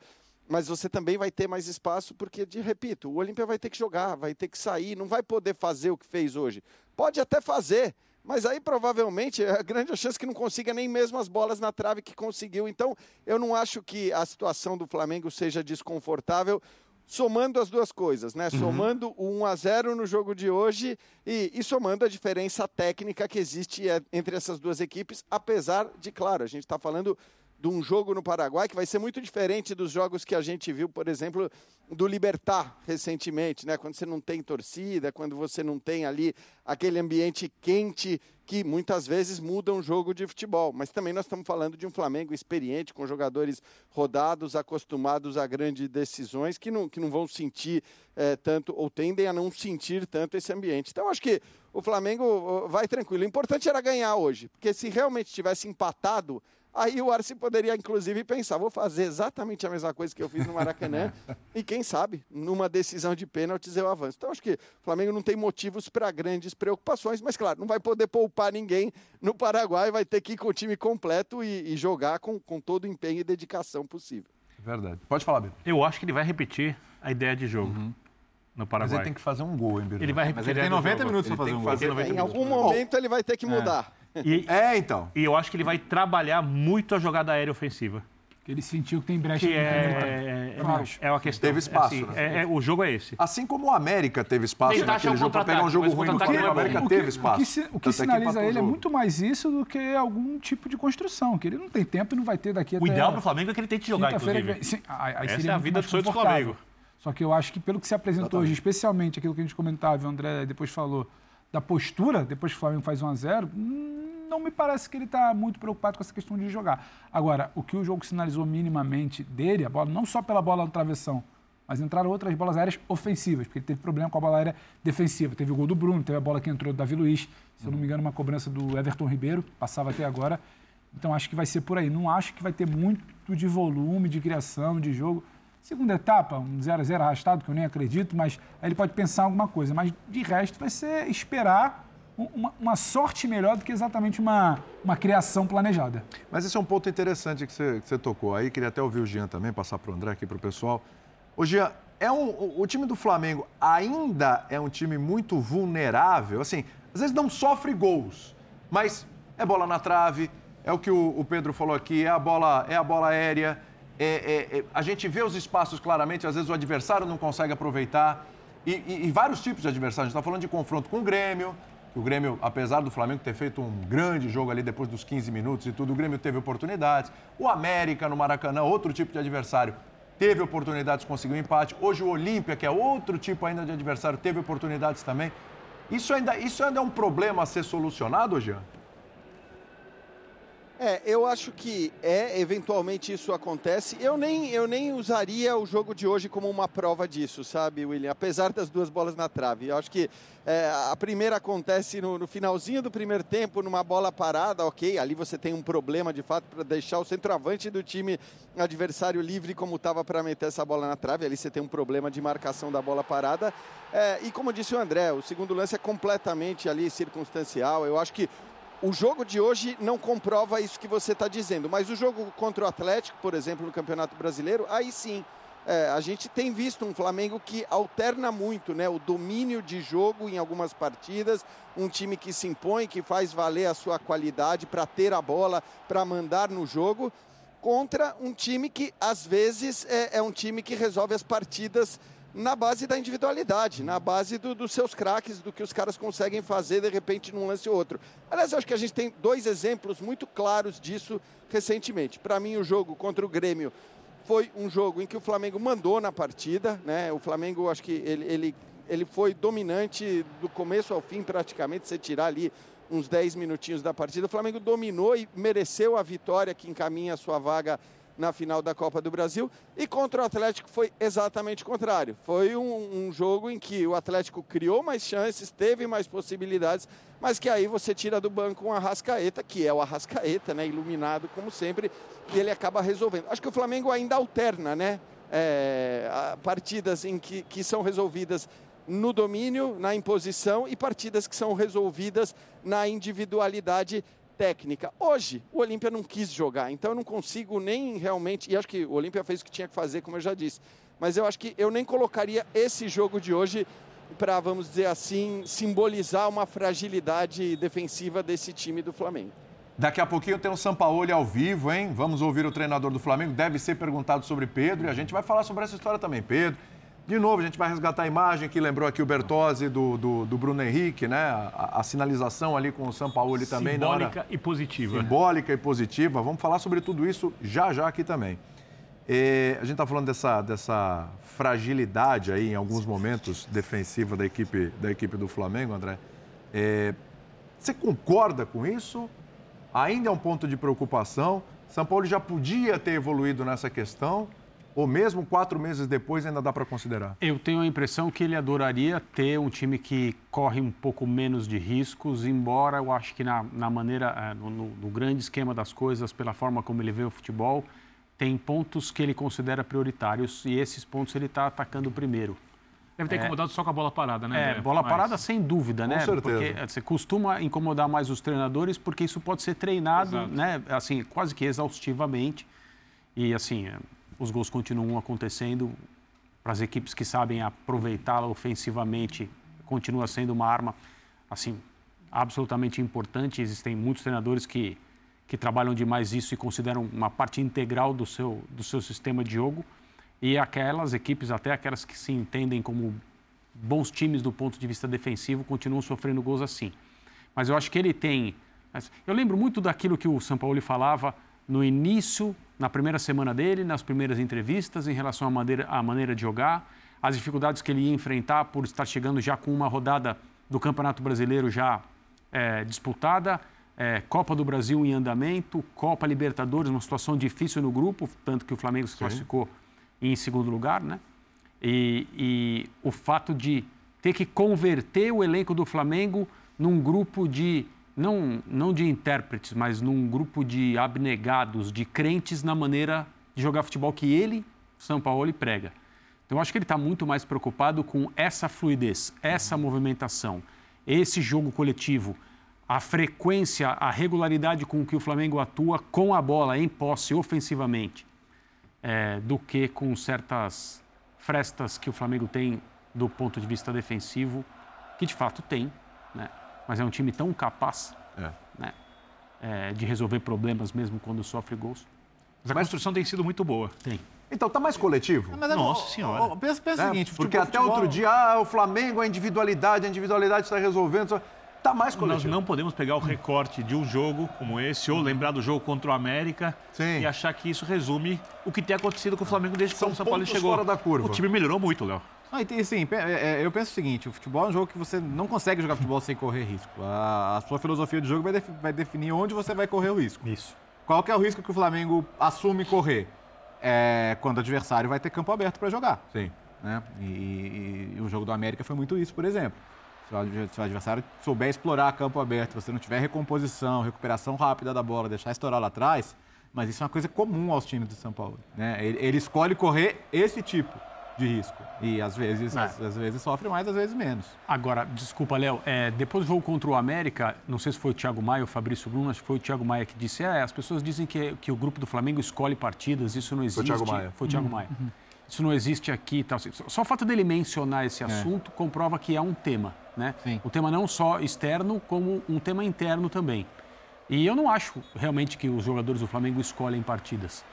mas você também vai ter mais espaço porque, de repito, o Olímpia vai ter que jogar, vai ter que sair, não vai poder fazer o que fez hoje. Pode até fazer, mas aí provavelmente é a grande chance que não consiga nem mesmo as bolas na trave que conseguiu. Então, eu não acho que a situação do Flamengo seja desconfortável. Somando as duas coisas, né? Somando o 1 a 0 no jogo de hoje e, e somando a diferença técnica que existe é, entre essas duas equipes, apesar de, claro, a gente está falando de um jogo no Paraguai que vai ser muito diferente dos jogos que a gente viu, por exemplo, do Libertar recentemente, né? Quando você não tem torcida, quando você não tem ali aquele ambiente quente que muitas vezes muda um jogo de futebol. Mas também nós estamos falando de um Flamengo experiente, com jogadores rodados, acostumados a grandes decisões, que não, que não vão sentir eh, tanto, ou tendem a não sentir tanto esse ambiente. Então, acho que o Flamengo vai tranquilo. O importante era ganhar hoje, porque se realmente tivesse empatado, Aí o Arce poderia, inclusive, pensar: vou fazer exatamente a mesma coisa que eu fiz no Maracanã e, quem sabe, numa decisão de pênaltis eu avanço. Então, acho que o Flamengo não tem motivos para grandes preocupações, mas, claro, não vai poder poupar ninguém no Paraguai, vai ter que ir com o time completo e, e jogar com, com todo o empenho e dedicação possível. Verdade. Pode falar, Biro. Eu acho que ele vai repetir a ideia de jogo no Mas Paraguai. ele tem que fazer um gol, hein, Biro? Ele vai Mas repetir ele a tem ideia do 90 jogo. minutos Ele para fazer um gol. fazer 90 Em minutos. algum momento ele vai ter que mudar. E, É, então. e eu acho que ele vai trabalhar muito a jogada aérea ofensiva. Ele sentiu que tem brecha Que é, campo. é, Eu acho. é uma questão. Teve espaço, É, assim, né? é- é- o jogo é esse. Assim como o América teve espaço achar naquele jogo para pegar um jogo ruim do Flamengo, o é América. O que- teve espaço. O que, o que Tanto é sinaliza o ele é jogo. muito mais isso do que algum tipo de construção, que ele não tem tempo e não vai ter daqui O até... ideal para o Flamengo é que ele tente jogar, inclusive. que. Sim, aí- Essa é a vida do sonho do. Flamengo. Só que eu acho que pelo que se apresentou hoje, especialmente aquilo que a gente comentava, e o André depois falou, da postura, depois que o Flamengo faz 1 a 0 hum, não me parece que ele está muito preocupado com essa questão de jogar. Agora, o que o jogo sinalizou minimamente dele, a bola, não só pela bola no travessão, mas entraram outras bolas aéreas ofensivas, porque ele teve problema com a bola aérea defensiva. Teve o gol do Bruno, teve a bola que entrou do Davi Luiz, se eu não me engano, uma cobrança do Everton Ribeiro, passava até agora. Então acho que vai ser por aí. Não acho que vai ter muito de volume, de criação, de jogo. Segunda etapa, um 0 a 0 arrastado, que eu nem acredito, mas aí ele pode pensar alguma coisa. Mas de resto vai ser esperar um- uma, uma sorte melhor do que exatamente uma, uma criação planejada. Mas esse é um ponto interessante que você, que você tocou. Aí queria até ouvir o Jean também, passar para o André aqui para o pessoal. Ô, Jean, é um, o, o time do Flamengo ainda é um time muito vulnerável. Assim, às vezes não sofre gols, mas é bola na trave, é o que o, o Pedro falou aqui, é a bola, é a bola aérea. É- é- é- a gente vê os espaços claramente, às vezes o adversário não consegue aproveitar. E, e- e vários tipos de adversários. A gente está falando de confronto com o Grêmio, o Grêmio, apesar do Flamengo ter feito um grande jogo ali depois dos 15 minutos e tudo, o Grêmio teve oportunidades. O América no Maracanã, outro tipo de adversário, teve oportunidades, conseguiu empate. Hoje o Olímpia, que é outro tipo ainda de adversário, teve oportunidades também. Isso ainda, isso ainda é um problema a ser solucionado, Jean? É, eu acho que é, eventualmente isso acontece. Eu nem, eu nem usaria o jogo de hoje como uma prova disso, sabe, William? Apesar das duas bolas na trave. Eu acho que é, a primeira acontece no, no finalzinho do primeiro tempo, numa bola parada, ok. Ali você tem um problema de fato para deixar o centroavante do time adversário livre, como estava para meter essa bola na trave. Ali você tem um problema de marcação da bola parada. É, e como disse o André, o segundo lance é completamente ali circunstancial. Eu acho que o jogo de hoje não comprova isso que você está dizendo, mas o jogo contra o Atlético, por exemplo, no Campeonato Brasileiro, aí sim. é, a gente tem visto um Flamengo que alterna muito né, o domínio de jogo em algumas partidas, um time que se impõe, que faz valer a sua qualidade para ter a bola, para mandar no jogo, contra um time que às vezes é, é um time que resolve as partidas na base da individualidade, na base do- dos seus craques, do que os caras conseguem fazer de repente num lance ou outro. Aliás, eu acho que a gente tem dois exemplos muito claros disso recentemente. Para mim, o jogo contra o Grêmio foi um jogo em que o Flamengo mandou na partida, né? O Flamengo, acho que ele, ele, ele foi dominante do começo ao fim, praticamente, você tirar ali uns 10 minutinhos da partida. O Flamengo dominou e mereceu a vitória que encaminha a sua vaga na final da Copa do Brasil. E contra o Atlético foi exatamente o contrário. Foi um, um jogo em que o Atlético criou mais chances, teve mais possibilidades, mas que aí você tira do banco um Arrascaeta, que é o Arrascaeta, né? Iluminado como sempre, e ele acaba resolvendo. Acho que o Flamengo ainda alterna, né? É, partidas em que, que são resolvidas no domínio, na imposição e partidas que são resolvidas na individualidade técnica. Hoje, o Olímpia não quis jogar, então eu não consigo nem realmente. E acho que o Olímpia fez o que tinha que fazer, como eu já disse. Mas eu acho que eu nem colocaria esse jogo de hoje para, vamos dizer assim, simbolizar uma fragilidade defensiva desse time do Flamengo. Daqui a pouquinho tem o Sampaoli ao vivo, hein? Vamos ouvir o treinador do Flamengo. Deve ser perguntado sobre Pedro e a gente vai falar sobre essa história também. Pedro, de novo, a gente vai resgatar a imagem que lembrou aqui o Bertozzi do, do, do Bruno Henrique, né? A, a sinalização ali com o Sampaoli também. na hora- Simbólica e positiva. simbólica e positiva. Vamos falar sobre tudo isso já já aqui também. É, a gente está falando dessa, dessa fragilidade aí em alguns momentos defensiva da equipe, da equipe do Flamengo, André. É, você concorda com isso? Ainda é um ponto de preocupação? São Paulo já podia ter evoluído nessa questão? Ou mesmo quatro meses depois ainda dá para considerar? Eu tenho a impressão que ele adoraria ter um time que corre um pouco menos de riscos, embora eu acho que na, na maneira, eh, no, no, no grande esquema das coisas, pela forma como ele vê o futebol, tem pontos que ele considera prioritários e esses pontos ele está atacando primeiro. Deve ter incomodado só com a bola parada, né? É, bola Mas- parada sem dúvida, né? certeza. Porque eh, você costuma incomodar mais os treinadores porque isso pode ser treinado, Exato. né? Assim, quase que exaustivamente. E assim, eh, os gols continuam acontecendo para as equipes que sabem aproveitá-la ofensivamente, continua sendo uma arma assim absolutamente importante. Existem muitos treinadores que que trabalham demais isso e consideram uma parte integral do seu do seu sistema de jogo. E aquelas equipes, até aquelas que se entendem como bons times do ponto de vista defensivo, continuam sofrendo gols assim. Mas eu acho que ele tem. Eu lembro muito daquilo que o São Paulo falava no início, na primeira semana dele, nas primeiras entrevistas, em relação à maneira, à maneira de jogar, as dificuldades que ele ia enfrentar por estar chegando já com uma rodada do Campeonato Brasileiro já eh, disputada, eh, Copa do Brasil em andamento, Copa Libertadores, uma situação difícil no grupo, tanto que o Flamengo se classificou em segundo lugar, né? E, e o fato de ter que converter o elenco do Flamengo num grupo de não, não de intérpretes, mas num grupo de abnegados, de crentes na maneira de jogar futebol que ele, São Paulo, prega. Então, eu acho que ele está muito mais preocupado com essa fluidez, essa movimentação, esse jogo coletivo, a frequência, a regularidade com que o Flamengo atua com a bola em posse ofensivamente, é, do que com certas frestas que o Flamengo tem do ponto de vista defensivo, que de fato tem, né? Mas é um time tão capaz É. né? É, de resolver problemas mesmo quando sofre gols. Mas a construção tem sido muito boa. Tem. Então tá mais coletivo? Mas é- Nossa ó, Senhora. ó, pensa, pensa né? o seguinte, Porque futebol- até futebol- outro dia, ah, o Flamengo, a individualidade, a individualidade está resolvendo. Tá mais Nós coletivo. não podemos pegar o recorte de um jogo como esse, ou lembrar do jogo contra o América, Sim. e achar que isso resume o que tem acontecido com o Flamengo desde que São o São Paulo pontos chegou. fora da curva. O time melhorou muito, Léo. E tem- assim, é, é, eu penso o seguinte, o futebol é um jogo que você não consegue jogar futebol sem correr risco. A, a sua filosofia de jogo vai, defi- vai definir onde você vai correr o risco. Isso. Qual que é o risco que o Flamengo assume correr? É quando o adversário vai ter campo aberto para jogar. Sim. né? E, e- e o jogo do América foi muito isso, por exemplo. Se o se o adversário souber explorar campo aberto, você não tiver recomposição, recuperação rápida da bola, deixar estourar lá atrás, mas isso é uma coisa comum aos times do São Paulo. Né? Ele, ele escolhe correr esse tipo de risco. E às vezes, É. às, às vezes sofre mais, às vezes menos. Agora, desculpa, Léo, é, depois do jogo contra o América, não sei se foi o Thiago Maia ou o Fabrício Bruno, acho que foi o Thiago Maia que disse, é, as pessoas dizem que, que o grupo do Flamengo escolhe partidas, isso não existe. Thiago Maia. Foi o Thiago Maia. Isso não existe aqui e tal. Só- o fato dele mencionar esse assunto comprova que é um tema, né? Sim. Um tema não só externo, como um tema interno também. E eu não acho realmente que os jogadores do Flamengo escolhem partidas.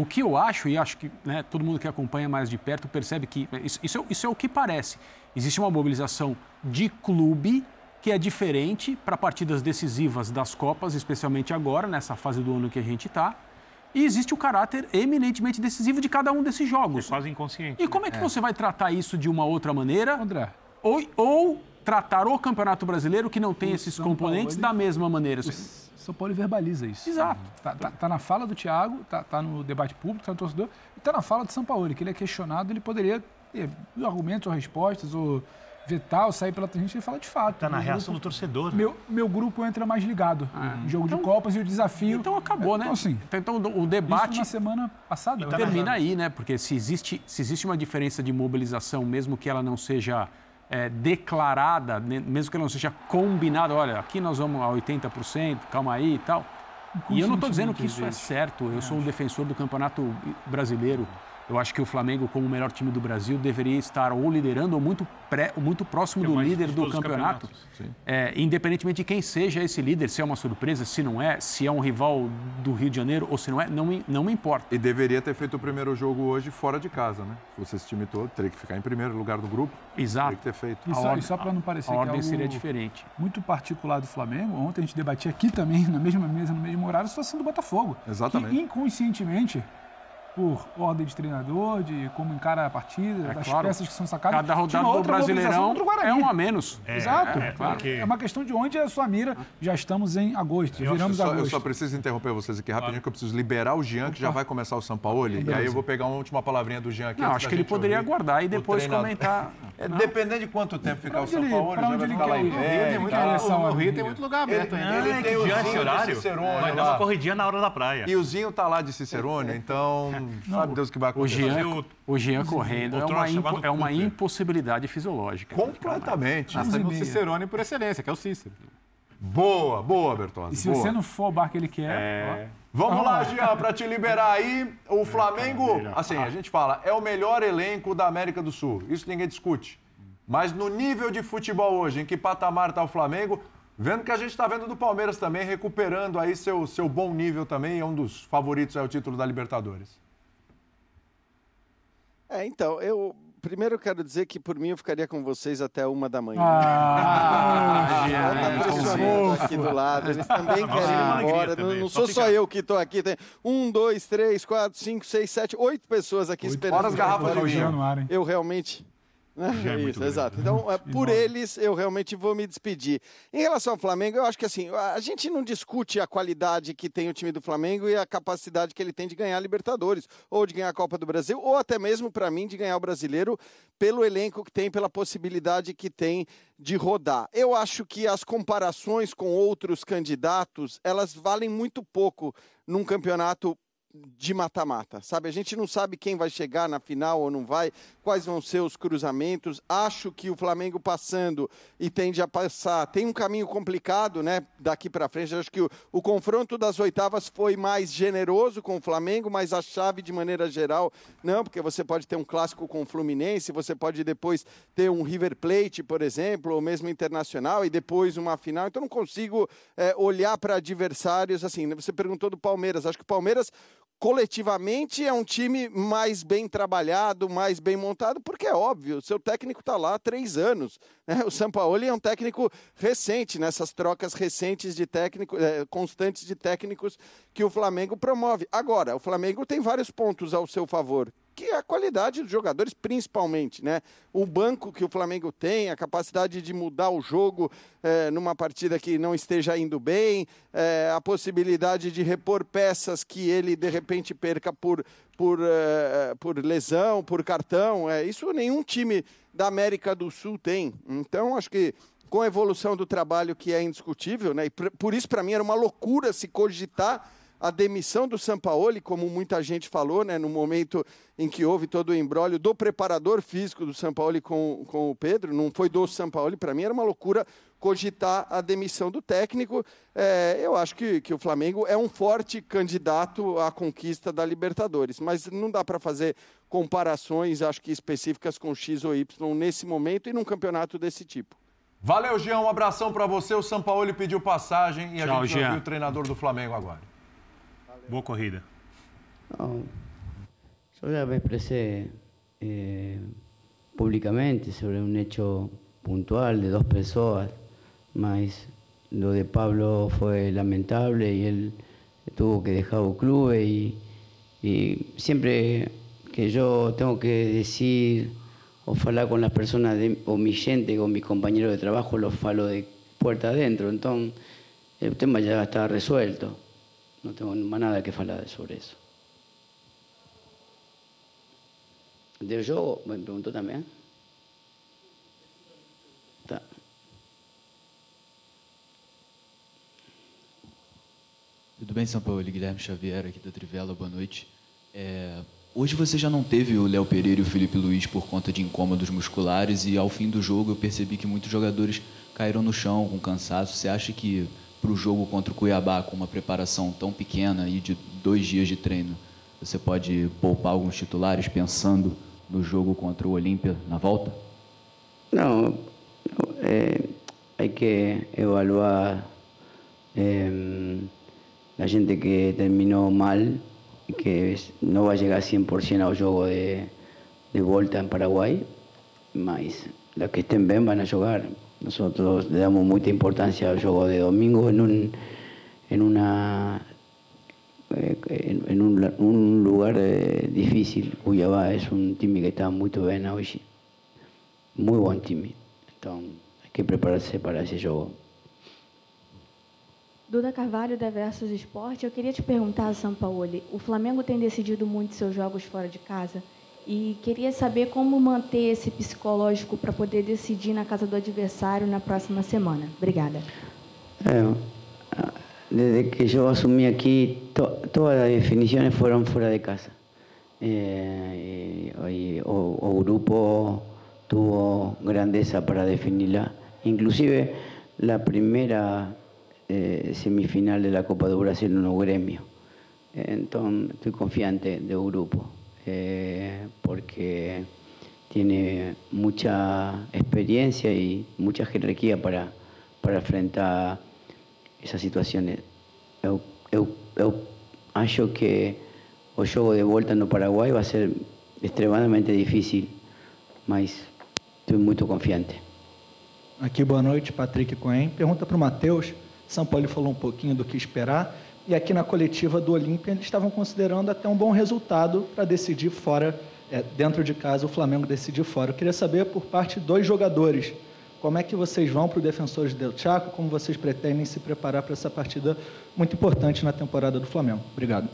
O que eu acho, e acho que né, todo mundo que acompanha mais de perto percebe que isso, isso é, isso é o que parece. Existe uma mobilização de clube que é diferente para partidas decisivas das Copas, especialmente agora, nessa fase do ano que a gente está. E existe o caráter eminentemente decisivo de cada um desses É jogos. quase inconsciente. E como é que você vai tratar isso de uma outra maneira? André, Ou, ou tratar o Campeonato Brasileiro, que não tem O esses São componentes, Paulo, da mesma maneira? o São Paulo verbaliza isso. Exato. Tá, tá- tá na fala do Thiago, tá, tá no debate público, tá no torcedor, e tá na fala do São Paulo, que ele é questionado, ele poderia ter argumentos ou respostas, ou vetar, ou sair pela gente, ele fala de fato. Tá na reação do grupo- torcedor. Meu, meu grupo entra mais ligado em jogo de Copas e o desafio. Então acabou, né? Então, assim, Então o isso debate na semana passada. tá né? termina aí, né? Porque se existe, se existe uma diferença de mobilização, mesmo que ela não seja é, declarada, mesmo que ela não seja combinada, olha, aqui nós vamos a 80%, calma aí e tal. E eu não estou dizendo que isso é certo, eu sou um defensor do Campeonato Brasileiro. Eu acho que o Flamengo, como o melhor time do Brasil, deveria estar ou liderando ou muito, pré, ou muito próximo é do líder do campeonato. É, independentemente de quem seja esse líder, se é uma surpresa, se não é, se é um rival do Rio de Janeiro ou se não é, não me, não me importa. E deveria ter feito o primeiro jogo hoje fora de casa, né? Se fosse esse time todo, teria que ficar em primeiro lugar do grupo. Exato. Teria que ter feito. E A só, ordem- só para não parecer A que é ordem algo seria diferente. muito particular do Flamengo, ontem a gente debatia aqui também, na mesma mesa, no mesmo horário, a situação do Botafogo. Exatamente. Que inconscientemente por ordem de treinador, de como encara a partida, É das claro. peças que são sacadas. Cada rodada do Brasileirão é um a menos. Exato. é, claro. porque- É uma questão de onde é a sua mira. Já estamos em agosto, Eu, viramos só, eu agosto. só preciso interromper vocês aqui rapidinho, que eu preciso liberar o Jean, que já vai começar o Sampaoli. E aí eu vou pegar uma última palavrinha do Jean aqui. Não, acho que ele poderia ouvir aguardar e depois comentar. É, dependendo de quanto tempo ficar o Sampaoli, pra já onde vai ele quer ir? essa No hora. Rio tem muito lugar aberto Ele- ainda. ele é tem o Zinho esse de horário Cicerone vai dar uma corridinha na hora da praia. E o Zinho tá lá de Cicerone, então sabe Deus o que vai O acontecer. Jean, o- o Jean correndo é o uma, troço chamado impo- é uma impossibilidade fisiológica. Completamente. Nós temos o. Cicerone por excelência, que é o Cícero. Boa, boa, E Bertozzi. se boa. você não for o bar que ele quer, É. Vamos lá, Jean, para te liberar aí. O Flamengo, assim, a gente fala, é o melhor elenco da América do Sul. Isso ninguém discute. Mas no nível de futebol hoje, em que patamar está o Flamengo? Vendo que a gente está vendo do Palmeiras também, recuperando aí seu, seu bom nível também, é um dos favoritos ao título da Libertadores. É, então, eu primeiro quero dizer que por mim eu ficaria com vocês até uma da manhã. Ah, Ela tá pressionando aqui do lado. Eles também querem ir embora. Não, não sou só eu que estou aqui. Tem um, dois, três, quatro, cinco, seis, sete, oito pessoas aqui esperando. Fora as garrafas de vinho. Eu realmente. Já é Isso, exato. Então, é, por eles, eu realmente vou me despedir. Em relação ao Flamengo, eu acho que assim, a gente não discute a qualidade que tem o time do Flamengo e a capacidade que ele tem de ganhar a Libertadores, ou de ganhar a Copa do Brasil, ou até mesmo, para mim, de ganhar o brasileiro pelo elenco que tem, pela possibilidade que tem de rodar. Eu acho que as comparações com outros candidatos, elas valem muito pouco num campeonato de mata-mata, sabe? A gente não sabe quem vai chegar na final ou não vai, quais vão ser os cruzamentos. Acho que o Flamengo passando e tende a passar, tem um caminho complicado, né? Daqui para frente, acho que o, o confronto das oitavas foi mais generoso com o Flamengo, mas a chave de maneira geral não, porque você pode ter um clássico com o Fluminense, você pode depois ter um River Plate, por exemplo, ou mesmo Internacional e depois uma final. Então não consigo eh, olhar para adversários assim. né? Você perguntou do Palmeiras, acho que o Palmeiras coletivamente é um time mais bem trabalhado, mais bem montado, porque é óbvio, seu técnico está lá há três anos. Né? O Sampaoli é um técnico recente, nessas trocas recentes de técnico, eh, constantes de técnicos que o Flamengo promove. Agora, o Flamengo tem vários pontos ao seu favor. Que é a qualidade dos jogadores, principalmente, né? O banco que o Flamengo tem, a capacidade de mudar o jogo eh, numa partida que não esteja indo bem, eh, a possibilidade de repor peças que ele de repente perca por, por, eh, por lesão, por cartão. É, isso nenhum time da América do Sul tem. Então, acho que com a evolução do trabalho que é indiscutível, né? E por, por isso, para mim, era uma loucura se cogitar a demissão do Sampaoli, como muita gente falou, né, no momento em que houve todo o embrólio do preparador físico do Sampaoli com, com o Pedro, não foi do Sampaoli, para mim era uma loucura cogitar a demissão do técnico. É, eu acho que, que o Flamengo é um forte candidato à conquista da Libertadores, mas não dá para fazer comparações, acho que específicas com X ou Y nesse momento e num campeonato desse tipo. Valeu, Jean. Um abração para você. O Sampaoli pediu passagem e a Tchau, gente vai Jean. ouvir o treinador do Flamengo agora. Boa corrida. No, yo ya me expresé eh, públicamente sobre un hecho puntual de dos personas, mas lo de Pablo fue lamentable y él tuvo que dejar el club y, siempre que yo tengo que decir o hablar con las personas de, o mi gente, con mis compañeros de trabajo, lo falo de puerta adentro, entonces el tema ya está resuelto. No tengo más nada que hablar sobre eso. ¿De yo? Me preguntó también. Tá. Tudo bem, São Paulo? Guilherme Xavier aqui da Trivela, boa noite. É, hoje você já não teve o Léo Pereira e o Felipe Luiz por conta de incômodos musculares e ao fim do jogo eu percebi que muitos jogadores caíram no chão com cansaço. Você acha que para o jogo contra o Cuiabá, com uma preparação tão pequena e de dois dias de treino, você pode poupar alguns titulares pensando no jogo contra o Olímpia na volta? No, eh, hay que evaluar eh, la gente que terminó mal que es- no va a llegar 100% al juego de, de vuelta en Paraguay, mas los que estén bien van a jugar. Nosotros le damos mucha importancia al juego de domingo en, un, en una eh, en, un, un lugar eh, difícil. Cuiabá es un time que está muy bien hoy. Muy buen time. Entonces hay que prepararse para ese juego. Duda Carvalho, da Versus Esporte. Eu queria te perguntar, Sampaoli, o Flamengo tem decidido muito seus jogos fora de casa e queria saber como manter esse psicológico para poder decidir na casa do adversário na próxima semana. Obrigada. Ah, desde que yo asumí aquí, to- todas las definiciones fueron fuera de casa. Y- y- o, o grupo tuvo grandeza para definirla. Inclusive la primera eh, semifinal de la Copa de Brasil en un gremio. Entonces estoy confiante un grupo eh, porque tiene mucha experiencia y mucha jerarquía para, para enfrentar esas situaciones. Eu, acho que o jogo de volta no Paraguai vai ser extremadamente difícil, mas estou muito confiante. Aqui, boa noite, Patrick Cohen. Pergunta para o Matheus. São Paulo falou um pouquinho do que esperar. E aqui na coletiva do Olímpia, eles estavam considerando até um bom resultado para decidir fora, é, dentro de casa, o Flamengo decidir fora. Eu queria saber, por parte dos jogadores, como é que vocês vão para o Defensores del Chaco, como vocês pretendem se preparar para essa partida muito importante na temporada do Flamengo. Obrigado.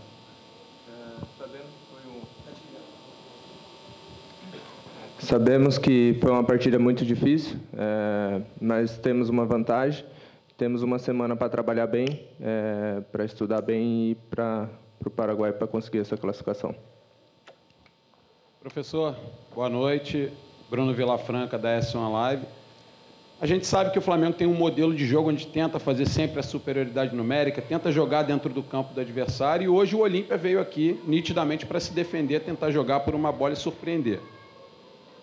Sabemos que foi uma partida muito difícil, é, mas temos uma vantagem. Temos uma semana para trabalhar bem, é, para estudar bem e para o Paraguai para conseguir essa classificação. Professor, boa noite. Bruno Vilafranca, da S1 Live. A gente sabe que o Flamengo tem um modelo de jogo onde tenta fazer sempre a superioridade numérica, tenta jogar dentro do campo do adversário, e hoje o Olímpia veio aqui nitidamente para se defender, tentar jogar por uma bola e surpreender.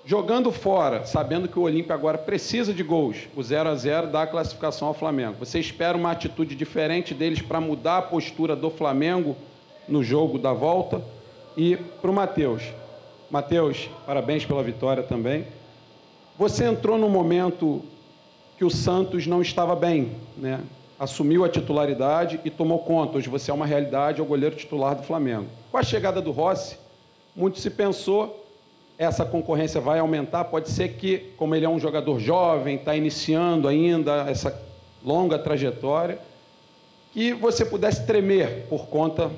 Jogando fora, sabendo que o Olímpia agora precisa de gols, o 0 a 0 dá a classificação ao Flamengo. Você espera uma atitude diferente deles para mudar a postura do Flamengo no jogo da volta? E para o Matheus. Matheus, parabéns pela vitória também. Você entrou num momento que o Santos não estava bem, né? assumiu a titularidade e tomou conta. Hoje você é uma realidade, é o goleiro titular do Flamengo. Com a chegada do Rossi, muito se pensou essa concorrência vai aumentar. Pode ser que, como ele é um jogador jovem, está iniciando ainda essa longa trajetória, que você pudesse tremer por conta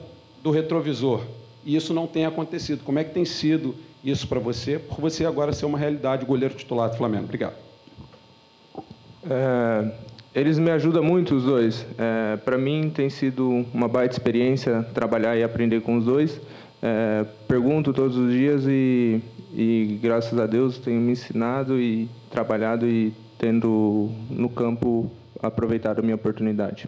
do retrovisor. E isso não tem acontecido. Como é que tem sido isso para você, por você agora ser uma realidade, goleiro titular do Flamengo? Obrigado. É, eles me ajudam muito, os dois. É, para mim tem sido uma baita experiência trabalhar e aprender com os dois. É, pergunto todos os dias e, e, graças a Deus, tenho me ensinado e trabalhado e tendo no campo aproveitado a minha oportunidade.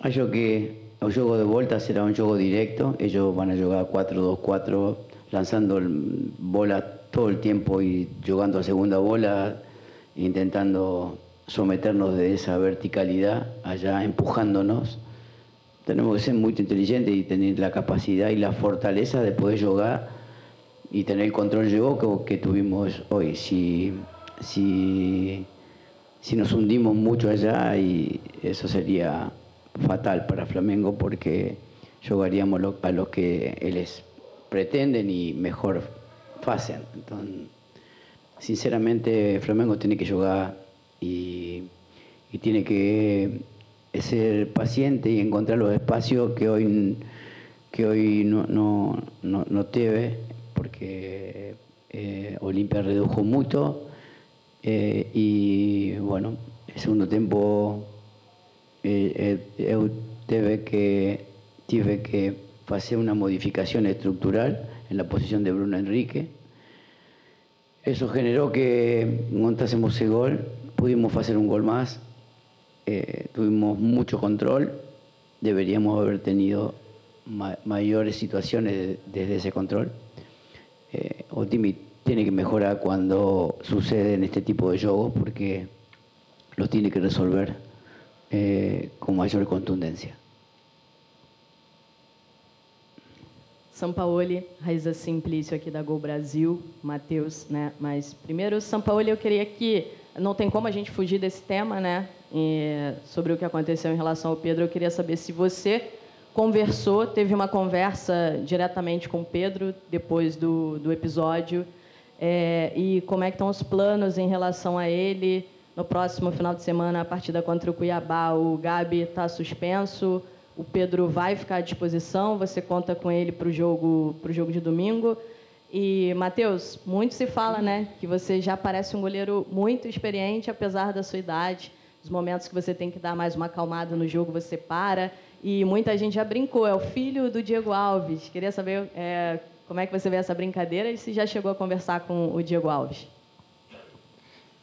Acho que el juego de vuelta será un juego directo. Ellos van a jugar 4-2-4, lanzando el- bola todo el tiempo y jugando a segunda bola, intentando someternos de esa verticalidad, allá empujándonos. Tenemos que ser muy inteligentes y tener la capacidad y la fortaleza de poder jugar y tener el control de juego que, tuvimos hoy. Si, si, si nos hundimos mucho allá, y eso sería fatal para Flamengo porque jugaríamos lo- a lo que ellos pretenden y mejor hacen. Entonces, sinceramente, Flamengo tiene que jugar y, y tiene que ser paciente y encontrar los espacios que hoy, que hoy no, no, no, no porque eh, Olimpia redujo mucho eh, y bueno, el segundo tiempo eh, eh, que, tive que hacer una modificación estructural en la posición de Bruno Enrique. Eso generó que montásemos ese gol, pudimos hacer un gol más, eh, tuvimos mucho control, deberíamos haber tenido ma- mayores situaciones de- desde ese control. Eh, Otimi tiene que mejorar cuando suceden este tipo de juegos porque los tiene que resolver eh, con mayor contundencia. Sampaoli, Raiza Simplício aqui da Gol Brasil, Matheus, né? Mas primeiro, Sampaoli, eu queria que não tem como a gente fugir desse tema, né? Eh, sobre o que aconteceu em relação ao Pedro. Eu queria saber se você conversou, teve uma conversa diretamente com o Pedro depois do, do episódio, é, e como é que estão os planos em relação a ele no próximo final de semana, a partida contra o Cuiabá. O Gabi está suspenso, o Pedro vai ficar à disposição, você conta com ele para o jogo, pro jogo de domingo. E, Matheus, muito se fala, né, que você já parece um goleiro muito experiente, apesar da sua idade. Os momentos que você tem que dar mais uma acalmada no jogo, você para. E muita gente já brincou, é o filho do Diego Alves. Queria saber é, como é que você vê essa brincadeira e se já chegou a conversar com o Diego Alves.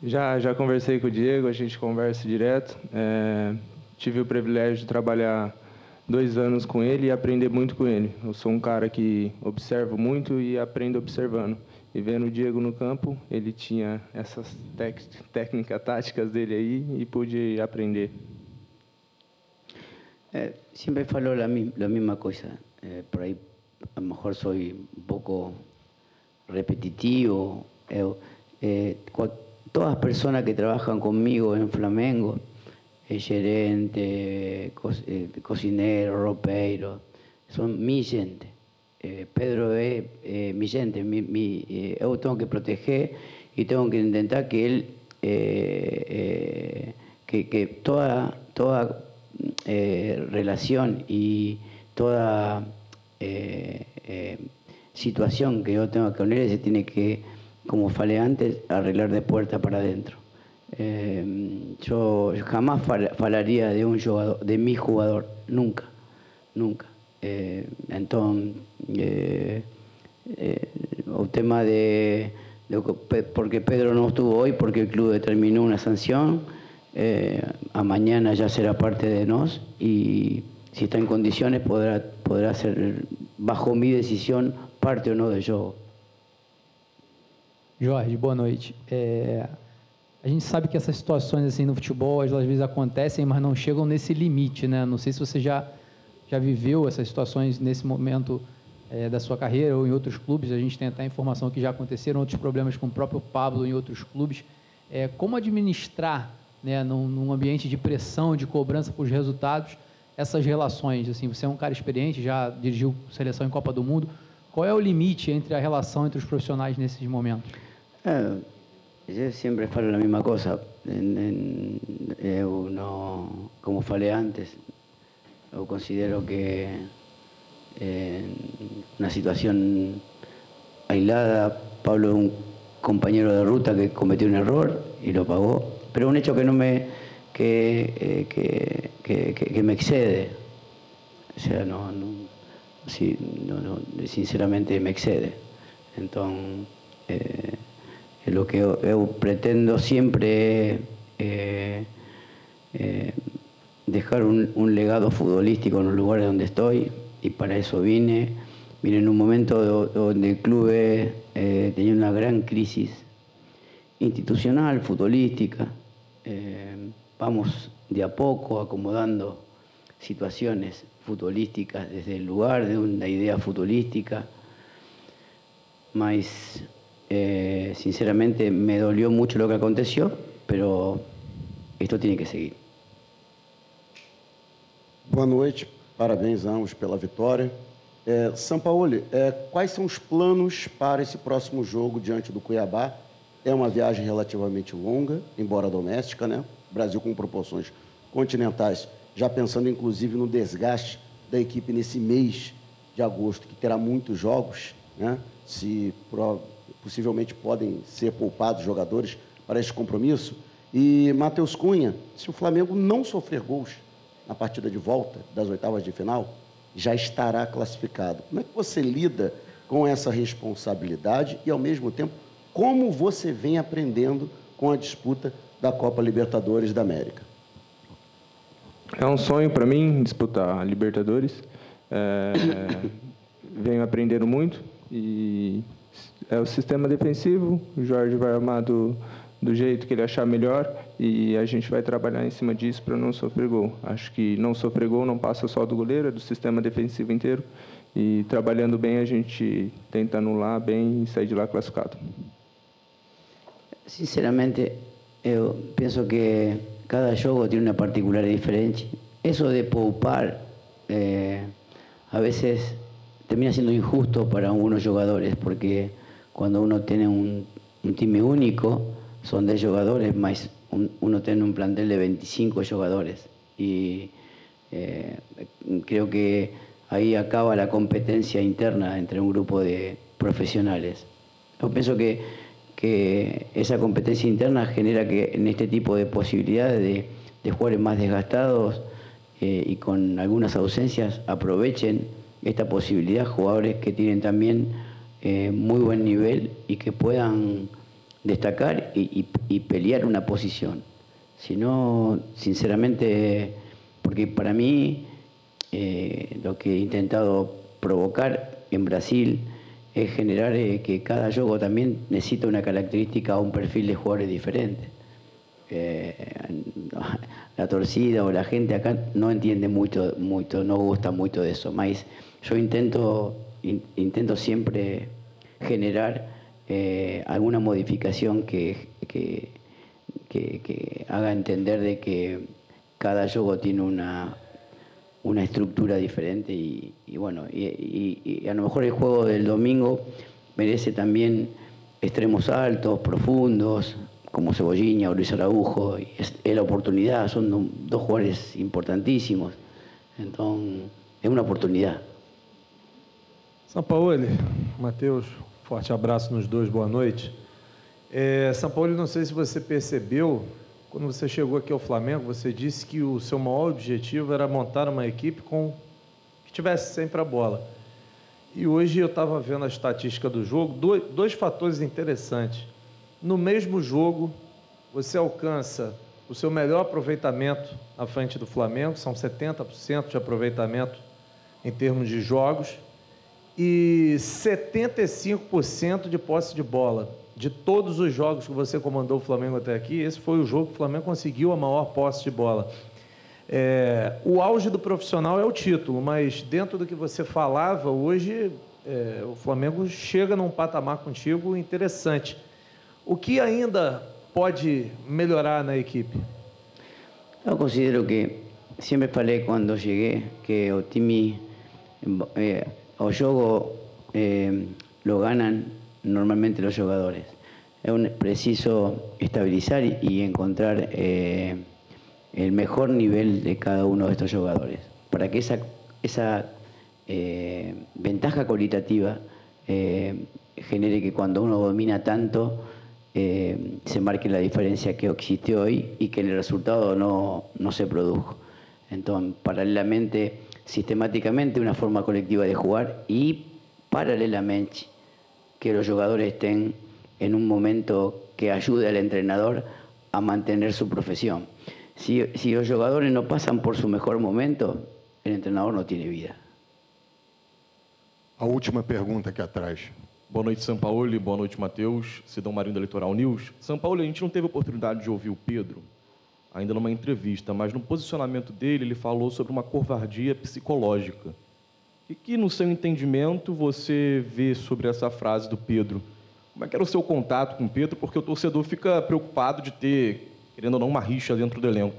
Já, já conversei com o Diego, a gente conversa direto. É, tive o privilégio de trabalhar dois anos com ele e aprender muito com ele. Eu sou um cara que observo muito e aprendo observando. E vendo o Diego no campo, ele tinha essas técnicas, táticas dele aí e pude aprender. Eh, siempre falo la, la misma cosa. Eh, por ahí a lo mejor soy un poco repetitivo. Eh, eh todas las personas que trabajan conmigo en Flamengo, el gerente, co eh, cocinero, ropeiro, son mi gente. Eh, Pedro es eh, mi gente, mi, mi, eh, yo tengo que proteger y tengo que intentar que él, que, que, toda, toda relación y toda situación que yo tengo con él se tiene que como falei antes, arreglar de puerta para adentro. Yo jamás falaría de un jugador, de mi jugador, nunca, nunca. Eh, entonces, eh, el tema de, porque Pedro no estuvo hoy, porque el club determinó una sanción, a mañana ya será parte de nos y si está en condiciones podrá, podrá ser, bajo mi decisión, parte o no del juego. Jorge, boa noite. É, a gente sabe que essas situações assim no futebol, às vezes acontecem, mas não chegam nesse limite, né? Não sei se você já, já viveu essas situações nesse momento é, da sua carreira ou em outros clubes. A gente tem até informação que já aconteceram outros problemas com o próprio Pablo em outros clubes. É, como administrar, né, num, num ambiente de pressão, de cobrança por resultados, essas relações? Assim, você é um cara experiente, já dirigiu seleção em Copa do Mundo. Qual é o limite entre a relação entre os profissionais nesses momentos? Eh, yo siempre falo la misma cosa. En, no, como falei antes, yo considero que en una situación aislada, Pablo es un compañero de ruta que cometió un error y lo pagó, pero un hecho que no me que, eh, que, que, me excede. O sea, no, no, sí, no, no sinceramente me excede. Entonces, eh, lo que yo, pretendo siempre eh, eh, dejar un, legado futbolístico en los lugares donde estoy y para eso vine. Vine en un momento donde el club eh, tenía una gran crisis institucional, futbolística. vamos de a poco acomodando situaciones futbolísticas desde el lugar de una idea futbolística, más eh, sinceramente me dolió mucho lo que aconteció, pero esto tiene que seguir. Boa noite, parabéns a ambos pela vitória. É, São Paulo, é, quais são os planos para esse próximo jogo diante do Cuiabá? É uma viagem relativamente longa, embora doméstica, né? Brasil com proporções continentais, já pensando inclusive no desgaste da equipe nesse mês de agosto, que terá muitos jogos, né? Se possivelmente podem ser poupados jogadores para esse compromisso. E Matheus Cunha, se o Flamengo não sofrer gols na partida de volta das oitavas de final, já estará classificado. Como é que você lida com essa responsabilidade e, ao mesmo tempo, como você vem aprendendo com a disputa da Copa Libertadores da América? É um sonho para mim disputar a Libertadores. É, venho aprendendo muito e é o sistema defensivo, o Jorge vai armar do, do jeito que ele achar melhor e a gente vai trabalhar em cima disso para não sofrer gol. Acho que não sofrer gol não passa só do goleiro, é do sistema defensivo inteiro. E trabalhando bem, a gente tenta anular bem e sair de lá classificado. Sinceramente, eu penso que cada juego tiene una particularidad diferente. Eso de poupar eh, a veces termina siendo injusto para algunos jugadores, porque cuando uno un, un time único, son 10 jugadores, más un- uno tiene un plantel de 25 jugadores. Y eh, creo que ahí acaba la competencia interna entre un grupo de profesionales. Yo pienso que, que esa competencia interna genera que en este tipo de posibilidades de, de jugadores más desgastados eh, y con algunas ausencias aprovechen esta posibilidad jugadores que tienen también eh, muy buen nivel y que puedan destacar y, y- pelear una posición. Si no, sinceramente, porque para mí eh, lo que he intentado provocar en Brasil es generar eh, que cada juego también necesita una característica o un perfil de jugadores diferente. Eh, la torcida o la gente acá no entiende mucho, mucho no gusta mucho de eso. Mas yo intento, in- intento siempre generar eh, alguna modificación que, que, haga entender de que cada juego tiene una, una estructura diferente y, bueno, y, a lo mejor el juego del domingo merece también extremos altos, profundos, como Cebollín o Luis Araujo, y es, la oportunidad, son do- dos jugadores importantísimos, entonces es una oportunidad. Sampaoli, Matheus, forte abraço nos dois, boa noite. É, Sampaoli, não sei se você percebeu, quando você chegou aqui ao Flamengo, você disse que o seu maior objetivo era montar uma equipe com que tivesse sempre a bola. E hoje eu estava vendo a estatística do jogo, dois, dois fatores interessantes. No mesmo jogo, você alcança o seu melhor aproveitamento à frente do Flamengo, são 70% de aproveitamento em termos de jogos, e 75% de posse de bola. De todos os jogos que você comandou o Flamengo até aqui, esse foi o jogo que o Flamengo conseguiu a maior posse de bola. É, o auge do profissional é o título, mas dentro do que você falava, hoje é, o Flamengo chega num patamar contigo interessante. O que ainda pode melhorar na equipe? Yo considero que siempre falei quando cheguei que o time, eh, o jogo eh, lo ganan normalmente los jugadores. Es preciso estabilizar y, encontrar eh, el mejor nivel de cada uno de estos jugadores para que esa, esa eh, ventaja cualitativa eh, genere que cuando uno domina tanto se marque la diferencia que existe hoy y que el resultado no, no se produjo. Entonces, paralelamente, sistemáticamente, una forma colectiva de jugar y paralelamente que los jugadores estén en un momento que ayude al entrenador a mantener su profesión. Si, si los jugadores no pasan por su mejor momento, el entrenador no tiene vida. A última pergunta aqui atrás. Boa noite, São Paulo. Boa noite, Matheus. Cidão Marinho da Litoral News. São Paulo, a gente não teve oportunidade de ouvir o Pedro, ainda numa entrevista, mas no posicionamento dele, ele falou sobre uma covardia psicológica. E que, no seu entendimento, você vê sobre essa frase do Pedro? Como é que era o seu contato com o Pedro? Porque o torcedor fica preocupado de ter, querendo ou não, uma rixa dentro do elenco.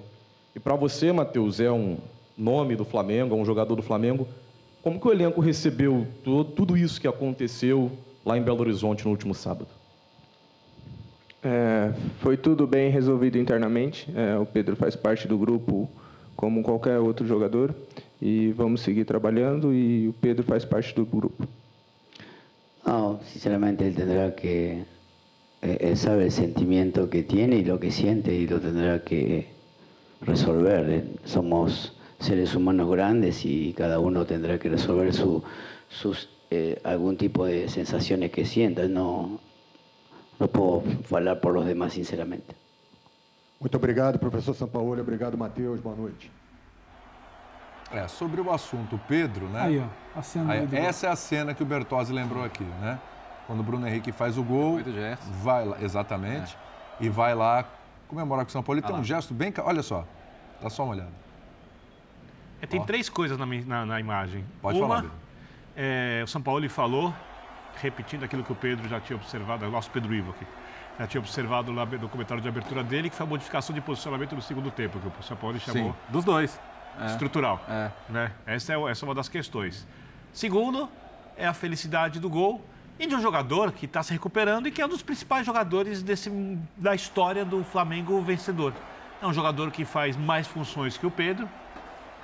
E para você, Matheus, é um nome do Flamengo, é um jogador do Flamengo. Como que o elenco recebeu tudo isso que aconteceu lá em Belo Horizonte no último sábado? É, foi tudo bem resolvido internamente. É, o Pedro faz parte do grupo como qualquer outro jogador e vamos seguir trabalhando e o Pedro faz parte do grupo. Sinceramente él tendrá que, él sabe el sentimiento que tiene y lo que siente y lo tendrá que resolver. Eh, Somos seres humanos grandes y cada uno tendrá que resolver su, sus, eh, tipo de sensaciones que sienta. No, no puedo hablar por los demás, sinceramente. Muito obrigado, professor Sampaoli. Obrigado, Matheus. Boa noite. É, sobre o assunto Pedro, né? Aí, ó, a cena Aí, essa é a cena que o Bertozzi lembrou aqui, né? Quando o Bruno Henrique faz o gol, vai lá, exatamente, e vai lá comemorar com o São Paulo. E tem um gesto bem... Olha só, dá só uma olhada. É, tem três coisas na, na- na imagem. Pode Uma, falar, é, o São Paulo falou repetindo aquilo que o Pedro já tinha observado, o nosso Pedro Ivo aqui, já tinha observado lá no comentário de abertura dele, que foi a modificação de posicionamento no segundo tempo, que o São Paulo chamou Sim, dos dois. É. estrutural. Né? Essa, é, essa é uma das questões. Segundo, é a felicidade do gol e de um jogador que está se recuperando e que é um dos principais jogadores desse, da história do Flamengo vencedor. É um jogador que faz mais funções que o Pedro,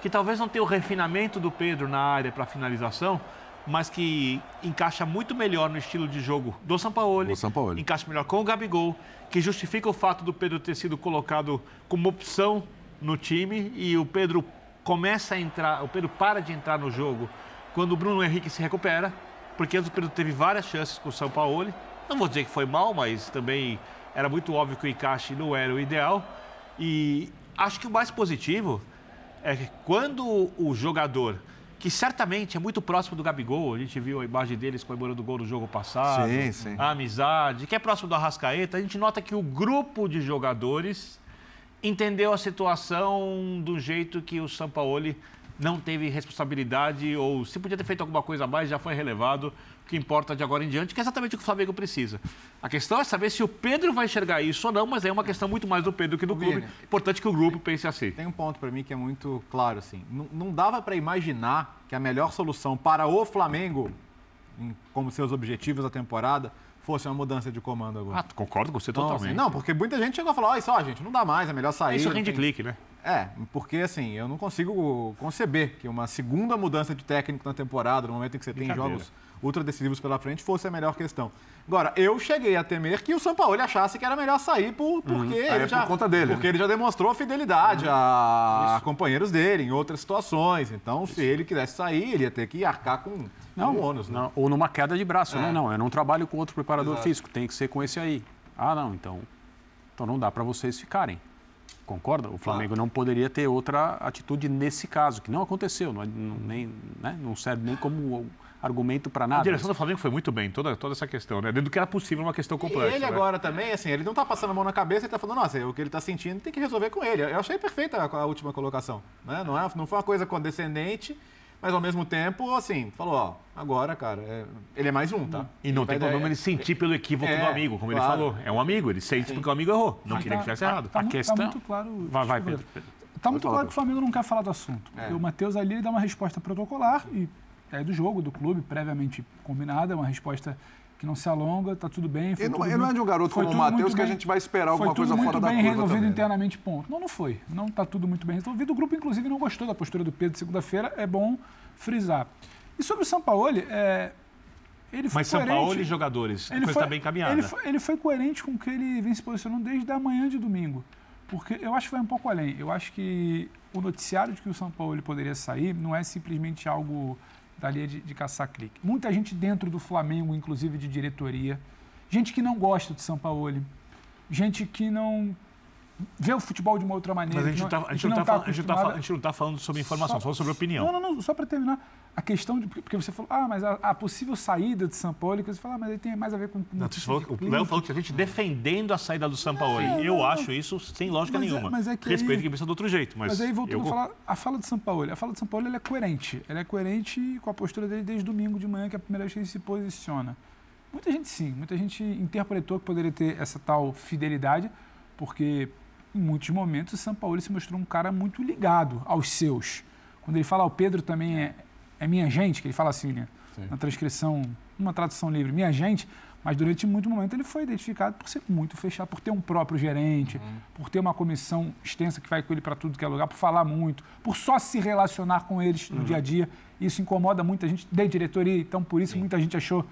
que talvez não tenha o refinamento do Pedro na área para finalização, mas que encaixa muito melhor no estilo de jogo do Sampaoli, Sampaoli. encaixa melhor com o Gabigol, que justifica o fato do Pedro ter sido colocado como opção no time e o Pedro começa a entrar, o Pedro para de entrar no jogo quando o Bruno Henrique se recupera, porque antes o Pedro teve várias chances com o São Paulo. Não vou dizer que foi mal, mas também era muito óbvio que o encaixe não era o ideal. E acho que o mais positivo é que quando o jogador, que certamente é muito próximo do Gabigol, a gente viu a imagem deles comemorando o gol do jogo passado, Sim, sim. a amizade, que é próximo do Arrascaeta, a gente nota que o grupo de jogadores entendeu a situação do jeito que o Sampaoli não teve responsabilidade ou se podia ter feito alguma coisa a mais, já foi relevado. O que importa de agora em diante, que é exatamente o que o Flamengo precisa. A questão é saber se o Pedro vai enxergar isso ou não, mas é uma questão muito mais do Pedro que do clube. Importante que o grupo pense assim. Tem um ponto para mim que é muito claro assim. Não, não dava para imaginar que a melhor solução para o Flamengo, como seus objetivos da temporada, fosse uma mudança de comando agora. Ah, concordo com você Então, totalmente. assim, não, porque muita gente chegou a falar, olha só, gente, não dá mais, é melhor sair. Isso não rende tem- clique, né? É, porque assim, eu não consigo conceber que uma segunda mudança de técnico na temporada, no momento em que você tem jogos ultra decisivos pela frente, fosse a melhor questão. Agora, eu cheguei a temer que o Sampaoli achasse que era melhor sair por, porque, Aí é ele por já, conta dele, porque né? ele já demonstrou fidelidade a, a companheiros dele em outras situações. Então, se ele quisesse sair, ele ia ter que arcar com Não, com ônus. Né? não, ou numa queda de braço, É. né? Não, eu não trabalho com outro preparador Exato. físico, tem que ser com esse aí. Ah, não, então, então não dá para vocês ficarem. Concorda? O Flamengo não poderia ter outra atitude nesse caso, que não aconteceu, não, é- não- nem, né? não serve nem como argumento para nada. A direção do Flamengo foi muito bem, toda, toda essa questão, né? Dentro do que era possível, uma questão E complexa. ele né? agora também, assim, ele não tá passando a mão na cabeça, ele tá falando, nossa, o que ele tá sentindo tem que resolver com ele. Eu achei perfeita a, a última colocação, né? Não, é, não foi uma coisa condescendente, mas ao mesmo tempo, assim, falou, ó, agora, cara, é- ele é mais um, tá? E não Ele tem vai- problema ele sentir pelo equívoco É, do amigo, como claro. ele falou. É um amigo, ele sente porque o amigo errou. Não queria tá- que tivesse tá- errado. tá mu- tá muito claro. Vai, vai, Pedro. Pedro. Tá muito claro que o Flamengo não quer falar do assunto. É. O Matheus ali dá uma resposta protocolar e é do jogo, do clube, previamente combinada, uma resposta que não se alonga, tá tudo bem. foi Ele não- tudo ele não é muito- de um garoto foi como o Matheus muito que a bem- gente vai esperar alguma foi coisa muito fora da bem curva resolvido também, né? internamente, ponto. Não, não foi. Não tá tudo muito bem resolvido. O grupo, inclusive, não gostou da postura do Pedro segunda-feira, é bom frisar. E sobre o Sampaoli, é, ele foi Mas São coerente. Paulo e jogadores, a Ele coisa foi- está bem encaminhada. Ele foi, ele foi coerente com o que ele vem se posicionando desde a manhã de domingo. Porque eu acho que vai um pouco além. Eu acho que o noticiário de que o São Paulo poderia sair não é simplesmente algo dali de, de caçar clique. Muita gente dentro do Flamengo, inclusive de diretoria, gente que não gosta de São Paulo, gente que não vê o futebol de uma outra maneira. Mas a gente que não está a gente que não não tá tá falando- tá falando- sobre informação, Só- falando sobre opinião. Não, não, não, só para terminar. A questão de. Porque você falou, ah, mas a, a possível saída de São Paulo, que você fala, ah, mas aí tem mais a ver com. com Não, falou- o. Léo falou que a gente defendendo a saída do Sampaoli. Não, Eu não, acho isso sem lógica Mas é- nenhuma. mas é que Respeito aí- quem pensa do outro jeito, mas, Mas, aí, voltando eu a falar, a fala de São Paulo. A fala de São Paulo é coerente. Ela é coerente com a postura dele desde domingo de manhã, que é a primeira vez que ele se posiciona. Muita gente sim, muita gente interpretou que poderia ter essa tal fidelidade, porque em muitos momentos o São Paulo se mostrou um cara muito ligado aos seus. Quando ele fala, "Ah, o Pedro também é, é minha gente, que ele fala assim, né? Na transcrição, numa tradução livre, minha gente, mas durante muito momento ele foi identificado por ser muito fechado, por ter um próprio gerente, por ter uma comissão extensa que vai com ele para tudo que é lugar, por falar muito, por só se relacionar com eles no Uhum. dia a dia. Isso incomoda muita gente da diretoria, então por isso muita gente achou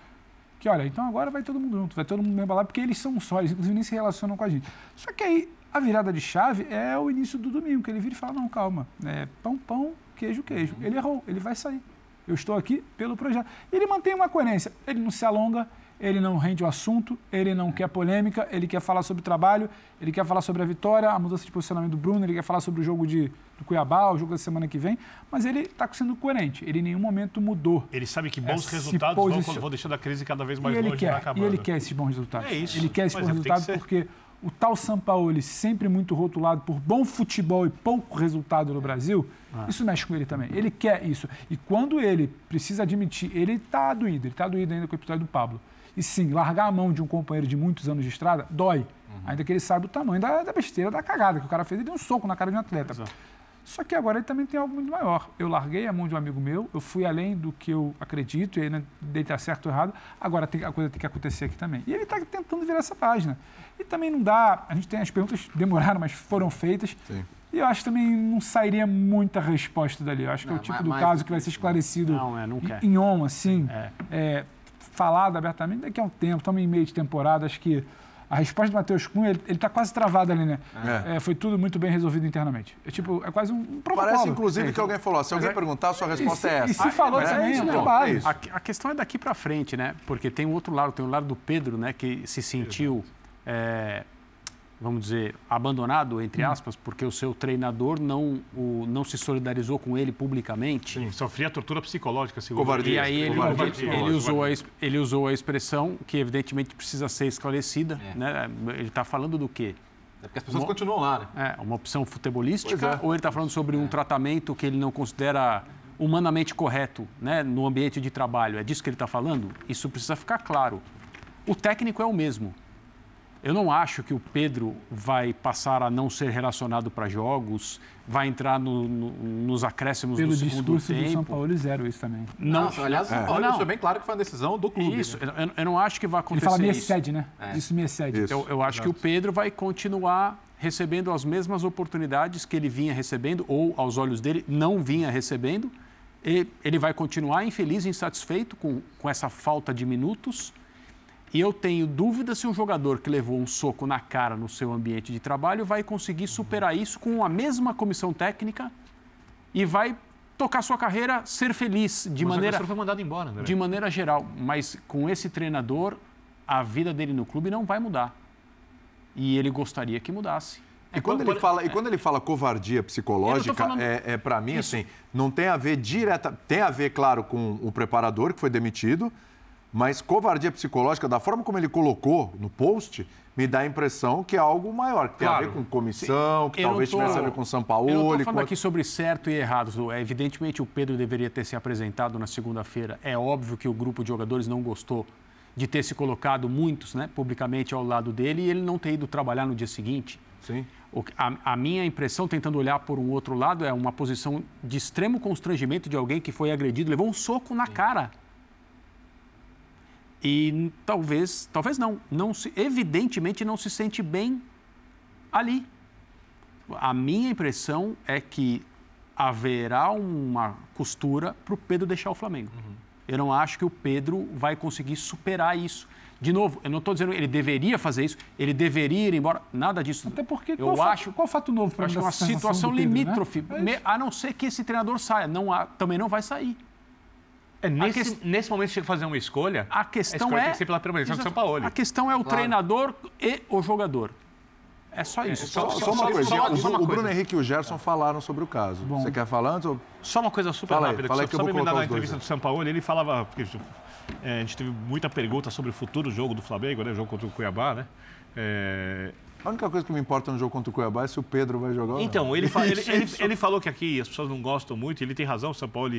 que, olha, então agora vai todo mundo junto, vai todo mundo me embalar, porque eles são só, eles inclusive nem se relacionam com a gente. Só que aí a virada de chave é o início do domingo, que ele vira e fala, não, calma, é pão, pão, queijo, queijo. Ele errou, ele vai sair. Eu estou aqui pelo projeto. Ele mantém uma coerência, ele não se alonga, ele não rende o assunto, ele não quer polêmica, ele quer falar sobre trabalho, ele quer falar sobre a vitória, a mudança de posicionamento do Bruno, ele quer falar sobre o jogo de, do Cuiabá, o jogo da semana que vem, mas ele está sendo coerente, ele em nenhum momento mudou. Ele sabe que É, bons se resultados vão, posiciona- vão deixando a crise cada vez mais e ele longe e vai quer, e ele quer esses bons resultados. É isso, Ele quer esses mas bons é, resultados porque o tal Sampaoli, sempre muito rotulado por bom futebol e pouco resultado no Brasil, Ah. isso mexe com ele também. Ele quer isso. E quando ele precisa admitir, ele está doído, ele está doído ainda com o episódio do Pablo. E sim, largar a mão de um companheiro de muitos anos de estrada dói. Uhum. Ainda que ele saiba o tamanho da, da besteira, da cagada que o cara fez. Ele deu um soco na cara de um atleta. Só que agora ele também tem algo muito maior. Eu larguei a mão de um amigo meu, eu fui além do que eu acredito, e aí não dei estar certo ou errado. Agora tem, a coisa tem que acontecer aqui também. E ele está tentando virar essa página. E também não dá. A gente tem as perguntas demoraram, mas foram feitas. E eu acho que também não sairia muita resposta dali. Eu acho que é o Não, tipo do caso que vai ser esclarecido Não, é, não quer. em on, assim, é, falado abertamente daqui a um tempo, estamos em meio de temporada, acho que a resposta do Matheus Cunha, ele, está quase travado ali, né? É. É, foi tudo muito bem resolvido internamente. É tipo, é quase um, um protocolo. Parece, inclusive, É. que alguém falou: se alguém perguntar, a sua resposta E se- é essa. e se falou É também, isso, é pronto, trabalho. é isso. A, a questão é daqui para frente, né? Porque tem um outro lado, tem o lado do Pedro, né? Que se sentiu, é, vamos dizer, abandonado, entre Hum. aspas, porque o seu treinador não, o, não se solidarizou com ele publicamente. Sim, sofria tortura psicológica, segundo Covardia. E aí ele, Covardia. ele, usou a, ele usou a expressão que evidentemente precisa ser esclarecida. Né? Ele está falando do quê? É porque as pessoas continuam lá, né? É, uma opção futebolística é. ou ele está falando sobre um tratamento que ele não considera humanamente correto né, no ambiente de trabalho? É disso que ele está falando? Isso precisa ficar claro. O técnico é o mesmo. Eu não acho que o Pedro vai passar a não ser relacionado para jogos, vai entrar no- no- nos acréscimos Pelo do segundo discurso tempo. do São Paulo, zero isso também. Não, aliás, o São Paulo não. deixou bem claro que foi uma decisão do clube. Isso, né? eu, eu não acho que vai Ele acontecer fala me isso. excede, né? É. Isso me excede. Eu, eu acho que o Pedro vai continuar recebendo as mesmas oportunidades que ele vinha recebendo, ou aos olhos dele, não vinha recebendo. E ele vai continuar infeliz e insatisfeito com, com essa falta de minutos. E eu tenho dúvida se um jogador que levou um soco na cara no seu ambiente de trabalho vai conseguir superar isso com a mesma comissão técnica e vai tocar sua carreira, ser feliz de Mas o maneira foi mandado embora, André. de maneira geral. Mas com esse treinador, a vida dele no clube não vai mudar. E ele gostaria que mudasse. E quando, ele fala, e quando ele fala covardia psicológica, falando- é, é para mim, assim, não tem a ver direta. Tem a ver, claro, com o preparador que foi demitido, mas covardia psicológica, da forma como ele colocou no post, me dá a impressão que é algo maior, que tem a Claro. ver com comissão, que Eu talvez tô- tivesse a ver com São Eu não Paulo. estou falando com... aqui sobre certo e errado. É, evidentemente, o Pedro deveria ter se apresentado na segunda-feira. É óbvio que o grupo de jogadores não gostou de ter se colocado, muitos, né, publicamente ao lado dele e ele não ter ido trabalhar no dia seguinte. Sim. A, a minha impressão, tentando olhar por um outro lado, é uma posição de extremo constrangimento de alguém que foi agredido, levou um soco na cara. E talvez, talvez não, não se, evidentemente não se sente bem ali. A minha impressão é que haverá uma costura para o Pedro deixar o Flamengo. Eu não acho que o Pedro vai conseguir superar isso. De novo, eu não estou dizendo que ele deveria fazer isso, ele deveria ir embora, nada disso. Até porque eu qual, acho, fato, qual fato novo para acho que é uma situação limítrofe, me- a não ser que esse treinador saia, não há- também não vai sair. É, nesse, ques- nesse momento, tinha que fazer uma escolha. A questão escolha é tem que ser pela permanência do. São Paulo. A questão é o Claro. treinador e o jogador. É só isso. Só, só uma coisa, o, o Bruno Henrique e o Gerson falaram sobre o caso. Você quer falar antes? Ou... Só uma coisa super Fala aí, rápida, fala aí que que eu só vou me colocar na dois entrevista do São Paulo, ele falava. Porque, é, a gente teve muita pergunta sobre o futuro jogo do Flamengo, né? O jogo contra o Cuiabá, né? É, A única coisa que me importa no jogo contra o Cuiabá é se o Pedro vai jogar ou não. Então, ele, fa- ele, ele- ele falou que aqui as pessoas não gostam muito, ele tem razão, o São Paulo,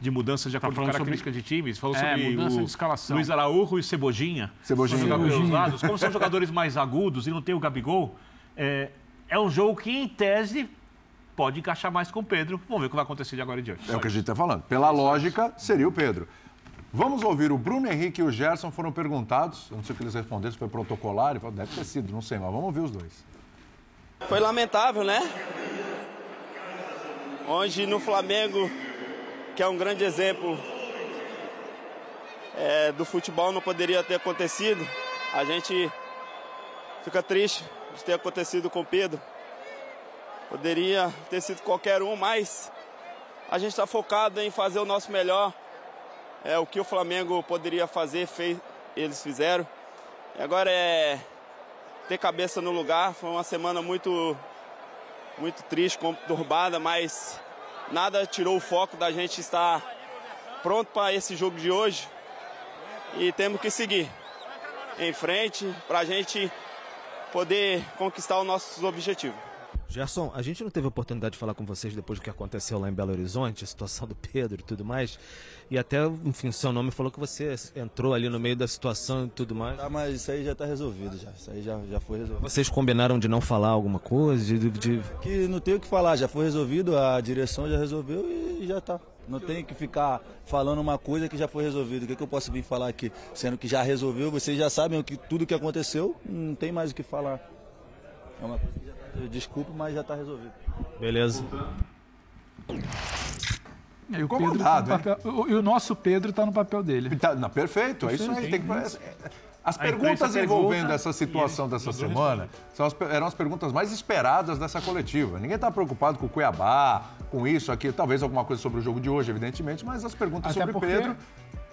de mudanças de acordo com Tá falando características de times. Falou É, sobre mudança o de escalação. Luiz Araújo e Cebojinha. Cebojinha. Cebojinha. lados. Como são jogadores mais agudos e não tem o Gabigol, é, é um jogo que, em tese, pode encaixar mais com o Pedro. Vamos ver o que vai acontecer de agora em diante. É o que a gente está falando. Pela lógica, seria o Pedro. Vamos ouvir o Bruno Henrique e o Gerson foram perguntados. Eu não sei o que eles responderam, se foi protocolar. Deve ter sido, não sei, mas vamos ouvir os dois. Foi lamentável, né? Onde no Flamengo, que é um grande exemplo é, do futebol, não poderia ter acontecido. A gente fica triste de ter acontecido com o Pedro. Poderia ter sido qualquer um, mas a gente está focado em fazer o nosso melhor. É o que o Flamengo poderia fazer, fez, eles fizeram. E agora é ter cabeça no lugar. Foi uma semana muito, muito triste, conturbada, mas nada tirou o foco da gente estar pronto para esse jogo de hoje. E temos que seguir em frente para a gente poder conquistar os nossos objetivos. Gerson, a gente não teve oportunidade de falar com vocês depois do que aconteceu lá em Belo Horizonte, a situação do Pedro e tudo mais. E até, enfim, o seu nome falou que você entrou ali no meio da situação e tudo mais. Ah, mas isso aí já está resolvido já. Isso aí já, já foi resolvido. Vocês combinaram de não falar alguma coisa? De, de... Que não tem o que falar, já foi resolvido, a direção já resolveu e já está. Não tem que ficar falando uma coisa que já foi resolvida. O que, que eu posso vir falar aqui? Sendo que já resolveu, vocês já sabem o que, tudo o que aconteceu, não tem mais o que falar. É uma coisa que já desculpa, mas já está resolvido. Beleza. E o, Pedro tá no papel, o, e o nosso Pedro está no papel dele. Tá, não, perfeito, é isso aí. Tem que, as perguntas envolvendo essa situação dessa semana são as, eram as perguntas mais esperadas dessa coletiva. Ninguém está preocupado com o Cuiabá, com isso, aqui, talvez alguma coisa sobre o jogo de hoje, evidentemente, mas as perguntas Até sobre porque Pedro.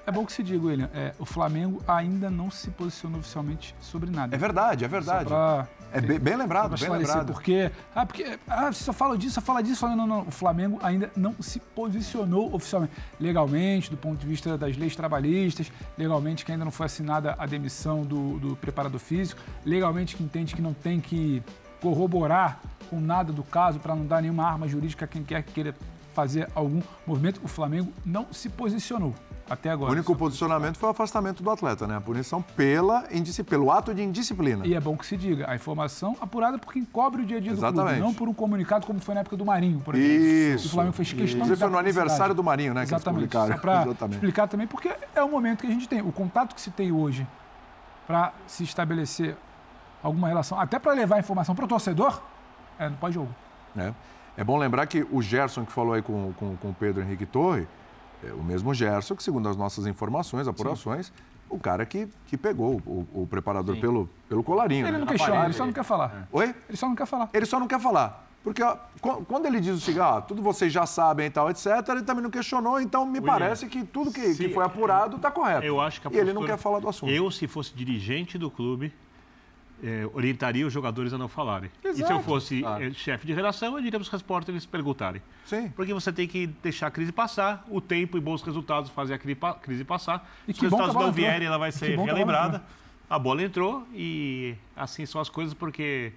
É bom que se diga, William, é, o Flamengo ainda não se posicionou oficialmente sobre nada. É verdade, é verdade. Pra- É bem, bem lembrado, bem lembrado. Porque, ah, porque ah, você só fala disso, só fala disso. Não, não, não. O Flamengo ainda não se posicionou oficialmente. Legalmente, do ponto de vista das leis trabalhistas, legalmente que ainda não foi assinada a demissão do, do preparador físico, legalmente que entende que não tem que corroborar com nada do caso para não dar nenhuma arma jurídica a quem quer que queira fazer algum movimento. O Flamengo não se posicionou até O agora. único posicionamento foi o afastamento do atleta, né? A punição pela pelo ato de indisciplina. E é bom que se diga, a informação apurada por quem cobre o dia a dia do Exatamente. clube, não por um comunicado como foi na época do Marinho, por exemplo. Isso. O Flamengo fez questão Inclusive de foi no aniversário do Marinho, né, que eles Exatamente. publicaram. Só para Exatamente. explicar também, porque é o momento que a gente tem. O contato que se tem hoje para se estabelecer alguma relação, até para levar informação para o torcedor, é no pós-jogo. É. É bom lembrar que o Gerson que falou aí com, com, com o Pedro Henrique Torre, o mesmo Gerson que, segundo as nossas informações, apurações, o cara que, que pegou o, o preparador pelo, pelo colarinho. Ele né? não Na questiona, ele só não quer falar. Oi? Ele só não quer falar. Ele só não quer falar. Porque ó, qu- quando ele diz o seguinte, ah, tudo vocês já sabem e tal, etc., ele também não questionou, então me William, parece que tudo que, se- que foi apurado está correto. Eu acho que a E ele não postura- quer falar do assunto. Eu, se fosse dirigente do clube, eh, orientaria os jogadores a não falarem. E se eu Exato. fosse Claro. eh, chefe de redação, eu diria para os repórteres perguntarem. Sim. Porque você tem que deixar a crise passar, o tempo e bons resultados fazem a crise passar. E Se que os resultados não entrou. vierem, ela vai ser relembrada. entrou. A bola entrou e assim são as coisas, porque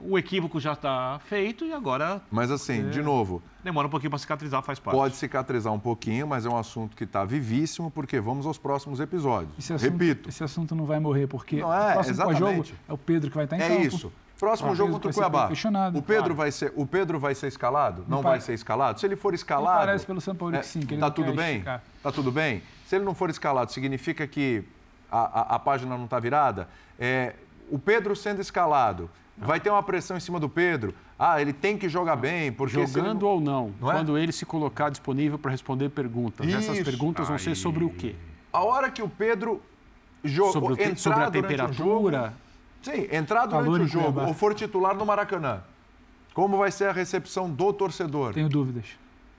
o equívoco já está feito e agora Mas assim, de novo, demora um pouquinho para cicatrizar, faz parte. pode cicatrizar um pouquinho, mas é um assunto que está vivíssimo, porque vamos aos próximos episódios. Esse assunto, Repito, Esse assunto não vai morrer, porque Não é, o próximo exatamente. pós-jogo é o Pedro que vai estar em é campo. isso. Próximo Ah, jogo contra o Cuiabá. O Pedro, claro. vai ser, o Pedro vai ser escalado? Não Me vai ser escalado? Se ele for escalado. Parece pelo São Paulo que sim, que ele tá não tudo bem? esticar. Tá tudo bem? Se ele não for escalado, significa que a, a- a página não está virada? É, o Pedro sendo escalado, vai ter uma pressão em cima do Pedro? Ah, ele tem que jogar bem, porque se ele Jogando ou não, Não é? quando ele se colocar disponível para responder perguntas. Essas Isso. perguntas vão ser Aí. sobre o quê? A hora que o Pedro jogou, Sobre o sobre a durante o temperatura. jogo- sim, entrar durante Calor o jogo ou for titular no Maracanã, como vai ser a recepção do torcedor? Tenho dúvidas.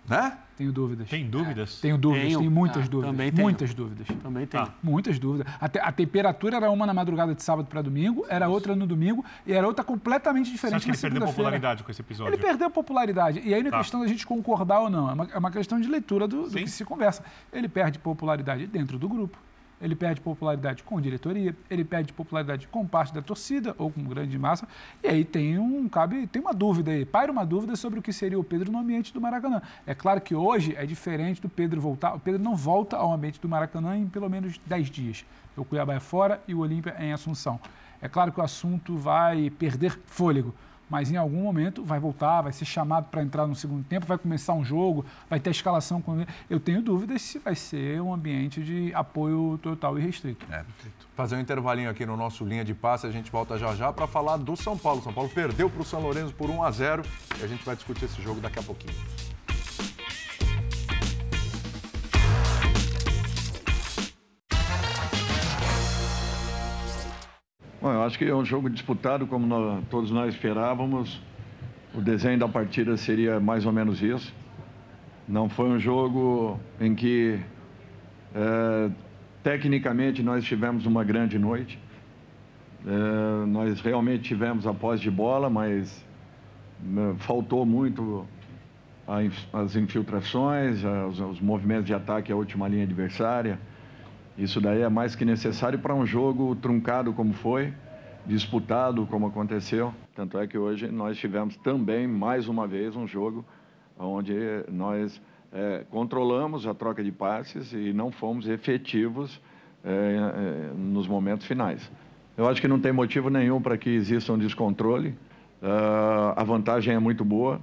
Né? Tenho dúvidas. Tem dúvidas? Tenho dúvidas, Tenho. tenho muitas Ah, dúvidas. também tenho. Muitas dúvidas. Também tem. Muitas dúvidas. A, te- a temperatura era uma na madrugada de sábado para domingo, era outra no domingo e era outra completamente Você diferente acha que na ele perdeu popularidade com esse episódio? Ele perdeu popularidade. E aí não é Tá. questão da gente concordar ou não. É uma, é uma questão de leitura do, do que se conversa. Ele perde popularidade dentro do grupo. Ele perde popularidade com diretoria, ele perde popularidade com parte da torcida ou com grande massa. E aí tem um cabe, tem uma dúvida aí, paira uma dúvida sobre o que seria o Pedro no ambiente do Maracanã. É claro que hoje é diferente do Pedro voltar. O Pedro não volta ao ambiente do Maracanã em pelo menos 10 dias. O Cuiabá é fora e o Olímpia é em Assunção. É claro que o assunto vai perder fôlego mas em algum momento vai voltar, vai ser chamado para entrar no segundo tempo, vai começar um jogo, vai ter a escalação com. Eu tenho dúvidas se vai ser um ambiente de apoio total e restrito. É, fazer um intervalinho aqui no nosso linha de passe, a gente volta já já para falar do São Paulo. São Paulo perdeu para o São Lourenço por 1 a 0 e a gente vai discutir esse jogo daqui a pouquinho. Eu acho que é um jogo disputado como nós- todos nós esperávamos. O desenho da partida seria mais ou menos isso. Não foi um jogo em que, eh, tecnicamente, nós tivemos uma grande noite. Eh, nós realmente tivemos a posse de bola, mas né, faltou muito as infiltrações, os movimentos de ataque à última linha adversária. Isso daí é mais que necessário para um jogo truncado como foi. Disputado como aconteceu. Tanto é que hoje nós tivemos também, mais uma vez, um jogo onde nós é, controlamos a troca de passes e não fomos efetivos é, é, nos momentos finais. Eu acho que não tem motivo nenhum para que exista um descontrole. Uh, a vantagem é muito boa,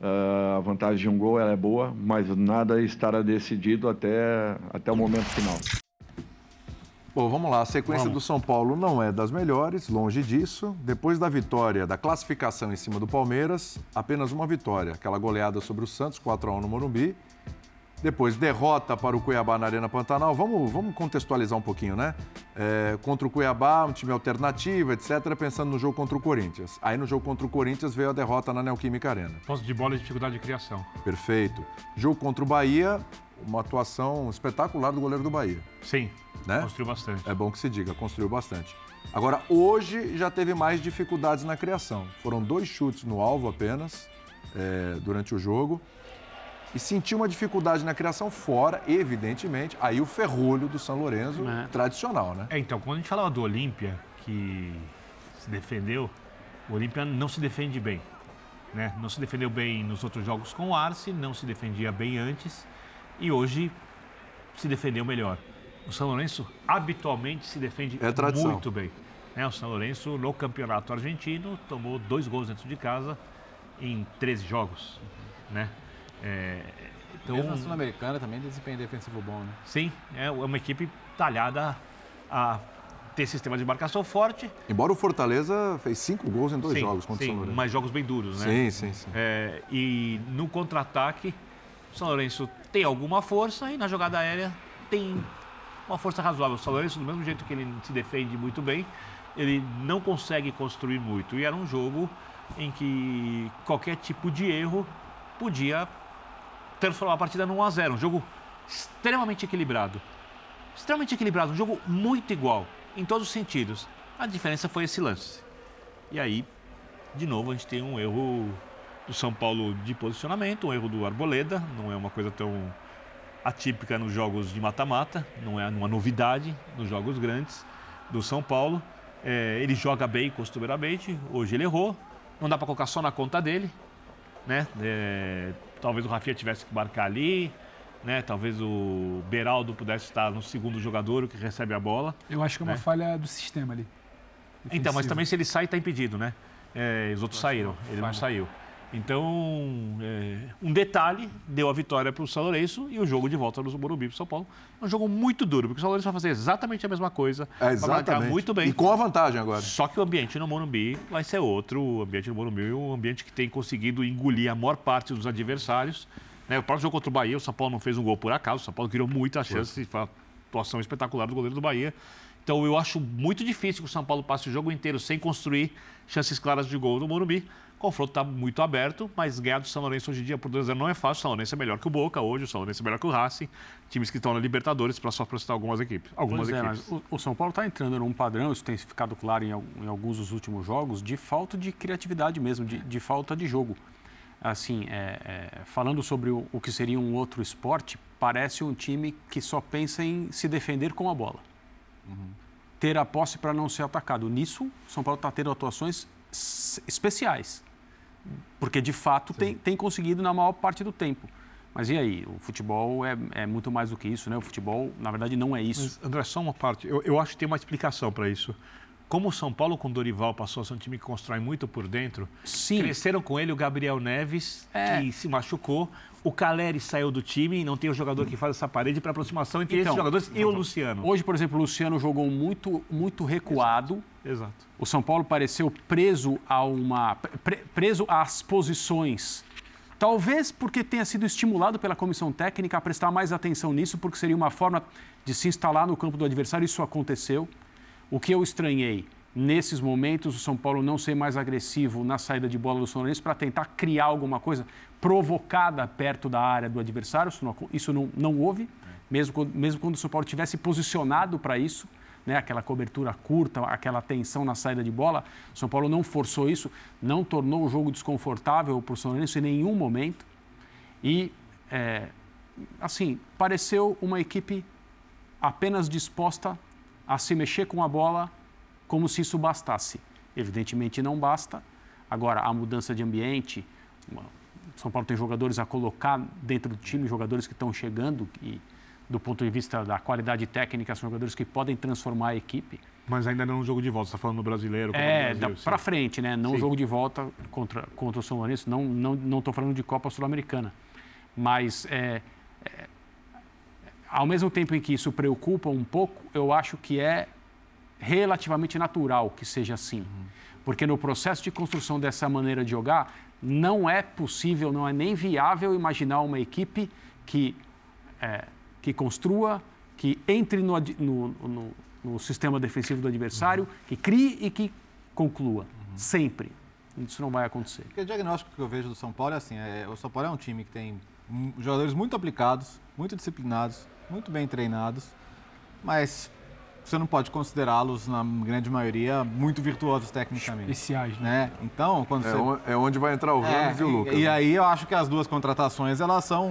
uh, a vantagem de um gol é boa, mas nada estará decidido até, até o momento final. Bom, vamos lá. A sequência Vamos. do São Paulo não é das melhores, longe disso. Depois da vitória, da classificação em cima do Palmeiras, apenas uma vitória. Aquela goleada sobre o Santos, 4x1 no Morumbi. Depois, derrota para o Cuiabá na Arena Pantanal. Vamos, vamos contextualizar um pouquinho, né? É, contra o Cuiabá, um time alternativo, etc., pensando no jogo contra o Corinthians. Aí no jogo contra o Corinthians veio a derrota na Neoquímica Arena. Posse de bola e dificuldade de criação. Perfeito. Jogo contra o Bahia, uma atuação espetacular do goleiro do Bahia. Sim, né? construiu bastante. É bom que se diga, construiu bastante. Agora, hoje já teve mais dificuldades na criação. Foram dois chutes no alvo apenas é, durante o jogo. E sentiu uma dificuldade na criação fora, evidentemente. Aí o ferrolho do São Lourenço, tradicional, né? É, então, quando a gente falava do Olímpia, que se defendeu, o Olímpia não se defende bem. Né? Não se defendeu bem nos outros jogos com o Arce, não se defendia bem antes e hoje se defendeu melhor. O São Lourenço habitualmente se defende É muito bem. né? O São Lourenço, no campeonato argentino, tomou dois gols dentro de casa em 13 jogos. Né? É, então, Mesmo na Sul-Americana também desempenho defensivo bom, né? Sim, é uma equipe talhada a ter sistema de marcação forte. Embora o Fortaleza fez cinco gols em dois Sim, jogos contra o sim, São Lourenço. mas jogos bem duros, né? Sim, sim, sim. É, e no contra-ataque, o São Lourenço tem alguma força e na jogada aérea tem uma força razoável. O São Lourenço, do mesmo jeito que ele se defende muito bem, ele não consegue construir muito. E era um jogo em que qualquer tipo de erro podia transformar a partida num 1x0. Um jogo extremamente equilibrado. Extremamente equilibrado, um jogo muito igual, em todos os sentidos. A diferença foi esse lance. E aí, de novo, a gente tem um erro do São Paulo de posicionamento, um erro do Arboleda, não é uma coisa tão atípica nos jogos de mata-mata, não é uma novidade nos jogos grandes do São Paulo. É, ele joga bem costumeiramente, hoje ele errou, não dá para colocar só na conta dele, né? É, talvez o Rafinha tivesse que marcar ali, né? Talvez o Beraldo pudesse estar no segundo jogador, o que recebe a bola. Eu acho que é uma né? falha do sistema ali. Então, mas defensivo. também se ele sai, está impedido, né? É, os outros saíram, ele não saiu. Então, é, um detalhe deu a vitória para o São Lourenço e o jogo de volta no Morumbi para o São Paulo. É um jogo muito duro, porque o São Lourenço vai fazer exatamente a mesma coisa. É, vai marcar exatamente. muito bem. E com a vantagem agora. Só que o ambiente no Morumbi vai ser outro. O ambiente no Morumbi é um ambiente que tem conseguido engolir a maior parte dos adversários. né? O próprio jogo contra o Bahia, o São Paulo não fez um gol por acaso. O São Paulo criou muitas chances. Foi uma atuação espetacular do goleiro do Bahia. Então eu acho muito difícil que o São Paulo passe o jogo inteiro sem construir chances claras de gol no Morumbi. O confronto está muito aberto, mas ganhar do São Lourenço hoje em dia por 2 a 0 não é fácil. O São Lourenço é melhor que o Boca hoje, o São Lourenço é melhor que o Racing. Times que estão na Libertadores, para só para citar algumas equipes. Algumas Pois é, equipes. mas o, São Paulo está entrando num padrão, isso tem ficado claro em, em alguns dos últimos jogos, de falta de criatividade mesmo, de, de falta de jogo. Assim, é, é, falando sobre o, o que seria um outro esporte, parece um time que só pensa em se defender com a bola. Ter a posse para não ser atacado. Nisso, o São Paulo está tendo atuações especiais. Porque, de fato, tem, tem conseguido na maior parte do tempo. Mas e aí? O futebol é, é muito mais do que isso, né? O futebol, na verdade, não é isso. Mas, André, só uma parte. Eu, eu acho que tem uma explicação para isso. Como o São Paulo com o Dorival passou a ser um time que constrói muito por dentro, cresceram com ele o Gabriel Neves, É. que se machucou, o Caleri saiu do time e não tem o jogador que faz essa parede para aproximação entre esses Então, jogadores e o Luciano. Hoje, por exemplo, o Luciano jogou muito, muito recuado. Exato. O São Paulo pareceu preso a uma pre- preso às posições. Talvez porque tenha sido estimulado pela comissão técnica a prestar mais atenção nisso, porque seria uma forma de se instalar no campo do adversário. Isso aconteceu. O que eu estranhei nesses momentos, o São Paulo não ser mais agressivo na saída de bola do São Lourenço para tentar criar alguma coisa provocada perto da área do adversário. Isso não, isso não, não houve, mesmo quando, mesmo quando o São Paulo tivesse posicionado para isso, né, aquela cobertura curta, aquela tensão na saída de bola. O São Paulo não forçou isso, não tornou o jogo desconfortável para o São Lourenço em nenhum momento. E, é, assim, pareceu uma equipe apenas disposta a se mexer com a bola como se isso bastasse. Evidentemente não basta. Agora, a mudança de ambiente, São Paulo tem jogadores a colocar dentro do time, jogadores que estão chegando e, do ponto de vista da qualidade técnica, são jogadores que podem transformar a equipe. Mas ainda não no jogo de volta, você está falando no brasileiro. É, do Brasil, sim. frente, né? Não Sim. jogo de volta contra, contra o São Lourenço. Não estou não, não falando de Copa Sul-Americana. Mas, é, é, ao mesmo tempo em que isso preocupa um pouco, eu acho que é relativamente natural que seja assim. Porque no processo de construção dessa maneira de jogar, não é possível, não é nem viável imaginar uma equipe que, é, que construa, que entre no, no, no- no sistema defensivo do adversário, que crie e que conclua. Sempre. Isso não vai acontecer. Porque o diagnóstico que eu vejo do São Paulo é assim: é, o São Paulo é um time que tem jogadores muito aplicados, muito disciplinados, muito bem treinados, mas você não pode considerá-los, na grande maioria, muito virtuosos tecnicamente. Especiais, né? Então, quando É você. é onde vai entrar o Ramos e o Lucas, E né? aí eu acho que as duas contratações elas são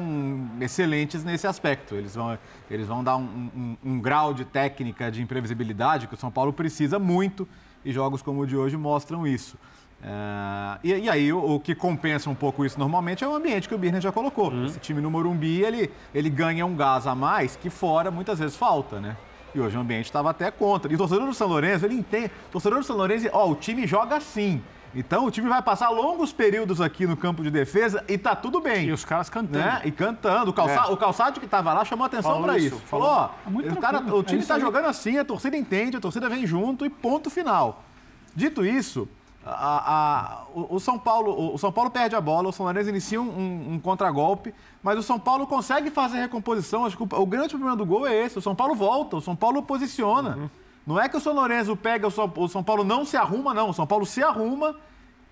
excelentes nesse aspecto. Eles vão, eles vão dar um, um- um grau de técnica, de imprevisibilidade que o São Paulo precisa muito e jogos como o de hoje mostram isso. É, e, e aí o, o que compensa um pouco isso normalmente é o ambiente que o Birner já colocou. Uhum. Esse time no Morumbi ele, ele ganha um gás a mais que fora muitas vezes falta, né? E hoje o ambiente estava até contra. E o torcedor do São Lourenço, ele entende. O torcedor do São Lourenço, ó, o time joga assim. Então o time vai passar longos períodos aqui no campo de defesa e tá tudo bem. E os caras cantando. Né? E cantando. O, calça... É. o calçado que tava lá chamou atenção para isso, isso. falou. Falou, ó, É muito o, cara, o time é tá aí. jogando assim, a torcida entende, a torcida vem junto e ponto final. Dito isso, a- a- o, o São Paulo, o, São Paulo perde a bola, o São Lourenço inicia um, um, um contragolpe, mas o São Paulo consegue fazer a recomposição. Acho que o, o grande problema do gol é esse: o São Paulo volta, o São Paulo posiciona. Uhum. Não é que o São Lourenço pega, o São, o São Paulo não se arruma, não. O São Paulo se arruma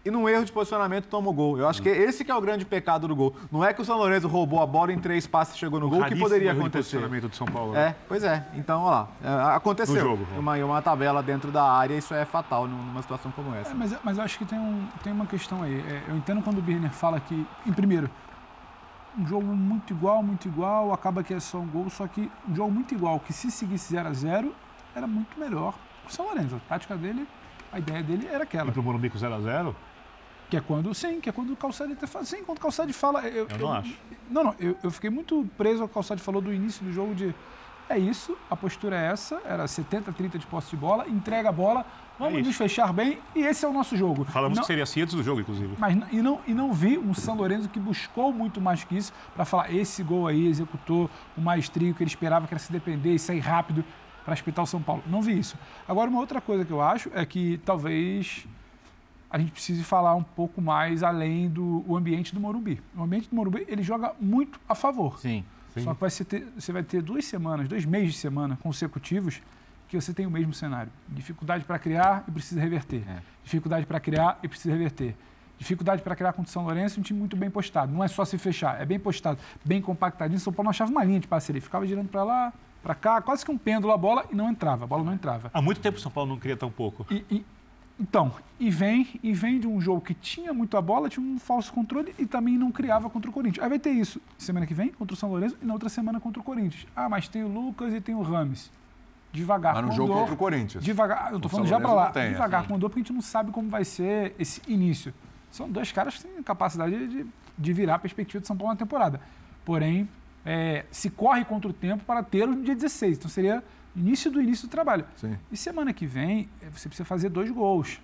e num erro de posicionamento toma o gol. Eu acho que esse que é o grande pecado do gol. Não é que o São Lourenço roubou a bola em três passes e chegou no gol, que Raríssimo poderia erro de acontecer. posicionamento do São Paulo. É, pois é. Então, olha lá, é, aconteceu. No jogo. Uma, uma tabela dentro da área, isso é fatal numa situação como essa. É, mas, mas eu acho que tem, um, tem uma questão aí. É, eu entendo quando o Birner fala que, em primeiro, um jogo muito igual, muito igual, acaba que é só um gol, só que um jogo muito igual, que se seguisse 0 a 0 era muito melhor pro São Lourenço. A tática dele, a ideia dele era aquela. E pro Morumbi com 0x0? Que é quando, sim, que é quando o Calçade fala. Sim, quando o Calçade fala. Eu, Eu não acho. Não, não, eu, eu fiquei muito preso ao que o Calçade falou do início do jogo de. É isso, a postura é essa, era 70, 30 de posse de bola, entrega a bola, vamos nos fechar bem e esse é o nosso jogo. Falamos Não- que seria assim antes do jogo, inclusive. mas e não, e não vi um São Lourenço que buscou muito mais que isso para falar esse gol aí executou o maestrio que ele esperava, que era se depender e sair rápido para espetar o São Paulo. Não vi isso. Agora, uma outra coisa que eu acho é que talvez a gente precise falar um pouco mais além do ambiente do Morumbi. O ambiente do Morumbi, ele joga muito a favor. Sim. Só que vai ter- você vai ter duas semanas, dois meses de semana consecutivos que você tem o mesmo cenário. Dificuldade para criar e precisa reverter. Dificuldade para criar e precisa reverter. Dificuldade para criar contra o São Lourenço, um time muito bem postado. Não é só se fechar, é bem postado, bem compactadinho. São Paulo não achava uma linha de ali, ficava girando para lá, para cá, quase que um pêndulo a bola e não entrava, a bola não entrava. Há muito tempo o São Paulo não cria tão pouco. Então, e vem, e vem de um jogo que tinha muito a bola, tinha um falso controle e também não criava contra o Corinthians. Aí vai ter isso semana que vem contra o São Lourenço e na outra semana contra o Corinthians. Ah, mas tem o Lucas e tem o Rames. Devagar Mas no jogo contra o Corinthians. Devagar, eu O tô São falando já para lá. tem, devagar assim. com andor, porque a gente não sabe como vai ser esse início. São dois caras que têm capacidade de, de virar a perspectiva de São Paulo na temporada. Porém, é, se corre contra o tempo para tê-lo no dia 16. Então seria início do início do trabalho. Sim. E semana que vem, eh, você precisa fazer dois gols.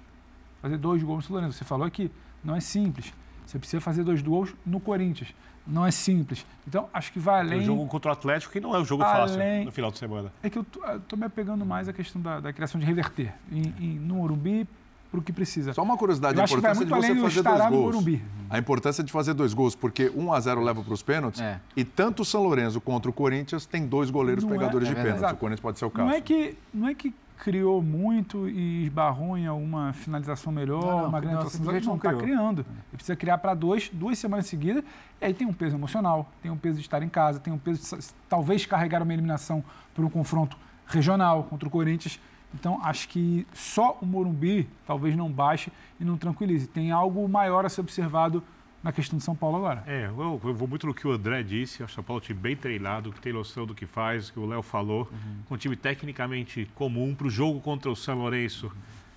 Fazer dois gols no Lourenço. Você falou que não é simples. Você precisa fazer dois gols no Corinthians. Não é simples. Então, acho que vai Tem além. o jogo contra o Atlético, que não é um jogo fácil Além- no final de semana. É que eu tô, eu tô me apegando mais à questão da, da criação de reverter. Em, em, no Morumbi, para o que precisa. Só uma curiosidade, Eu a acho que vai importância de muito você fazer dois gols. Morumbi. A importância de fazer dois gols, porque 1 a 0 leva para os pênaltis É. e tanto o São Lourenço contra o Corinthians tem dois goleiros Não é- pegadores é de verdade. pênalti. Exato. O Corinthians pode ser o caso. Não é que, não é que criou muito e esbarrou em alguma finalização melhor, Não, não, uma grande não, atuação, não não está criando. Ele precisa criar para dois, duas semanas seguidas, e aí tem um peso emocional, tem um peso de estar em casa, tem um peso de talvez carregar uma eliminação por um confronto regional contra o Corinthians. Então, acho que só o Morumbi talvez não baixe e não tranquilize. Tem algo maior a ser observado na questão de São Paulo agora. É, eu, eu vou muito no que o André disse. Acho que o São Paulo um time bem treinado, que tem noção do que faz, que o Léo falou. Um time tecnicamente comum para o jogo contra o São Lourenço.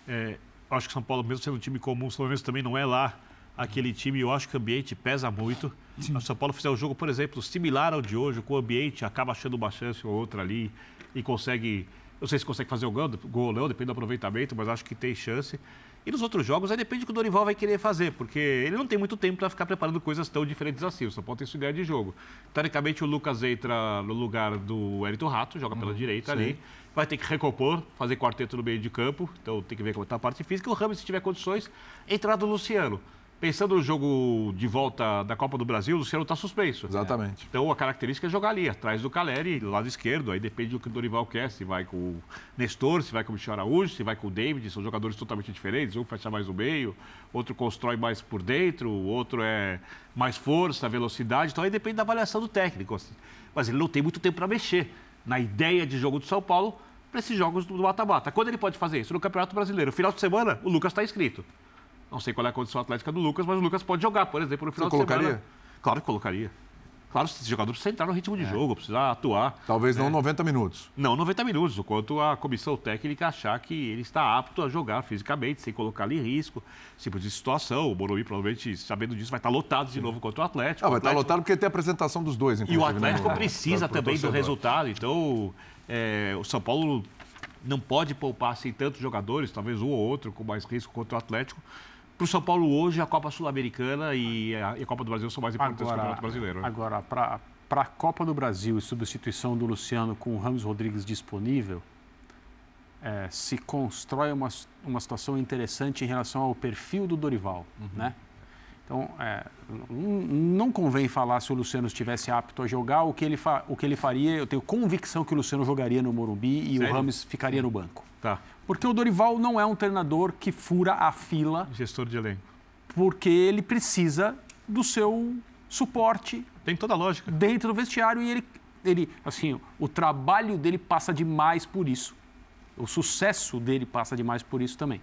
É, acho que São Paulo, mesmo sendo um time comum, o São Lourenço também não é lá aquele time. Eu acho que o ambiente pesa muito. Se o São Paulo fizer um jogo, por exemplo, similar ao de hoje, com o ambiente, acaba achando uma chance ou outra ali e consegue. Não sei se consegue fazer o gol, gol ou não, depende do aproveitamento, mas acho que tem chance. E nos outros jogos, aí depende do que o Dorival vai querer fazer, porque ele não tem muito tempo para ficar preparando coisas tão diferentes assim. O São Paulo tem sua ideia de jogo. Teoricamente, o Lucas entra no lugar do Elton Rato, joga pela direita sim. ali. Vai ter que recompor, fazer quarteto no meio de campo, então tem que ver como está a parte física. E o Ramos, se tiver condições, entrar do Luciano. Pensando no jogo de volta da Copa do Brasil, o Luciano está suspenso. Exatamente. Então a característica é jogar ali, atrás do Caleri, do lado esquerdo. Aí depende do que o Dorival quer, se vai com o Nestor, se vai com o Michel Araújo, se vai com o David. São jogadores totalmente diferentes. Um fecha mais o meio, outro constrói mais por dentro, o outro é mais força, velocidade. Então aí depende da avaliação do técnico. assim. Mas ele não tem muito tempo para mexer na ideia de jogo do São Paulo para esses jogos do mata-mata. Quando ele pode fazer isso? No Campeonato Brasileiro. Final de semana, o Lucas está inscrito. Não sei qual é a condição atlética do Lucas, mas o Lucas pode jogar, por exemplo, no final Você de colocaria? semana. Claro que colocaria. Claro, esse jogador precisa entrar no ritmo de jogo, precisa atuar. Talvez não 90 minutos. Não 90 minutos, o quanto a comissão técnica achar que ele está apto a jogar fisicamente, sem colocar ali risco, tipo de situação. O Morumbi, provavelmente, sabendo disso, vai estar lotado de novo contra o Atlético. Ah, vai estar Atlético- lotado porque tem a apresentação dos dois, e o Atlético né, precisa pro também do resultado. Então, é, o São Paulo não pode poupar assim, tantos jogadores, talvez um ou outro com mais risco contra o Atlético. Para o São Paulo hoje, a Copa Sul-Americana e a, e a Copa do Brasil são mais importantes que o Campeonato Brasileiro. né? Agora, para a Copa do Brasil e substituição do Luciano com o Ramos Rodrigues disponível, é, se constrói uma, uma situação interessante em relação ao perfil do Dorival, né? Então, é, não convém falar se o Luciano estivesse apto a jogar, o que, ele fa- o que ele faria, eu tenho convicção que o Luciano jogaria no Morumbi e Sério? o Rames ficaria no banco. Tá. Porque o Dorival não é um treinador que fura a fila Gestor de elenco. porque ele precisa do seu suporte. Tem toda a lógica. Dentro do vestiário e ele, ele, assim, o trabalho dele passa demais por isso. O sucesso dele passa demais por isso também.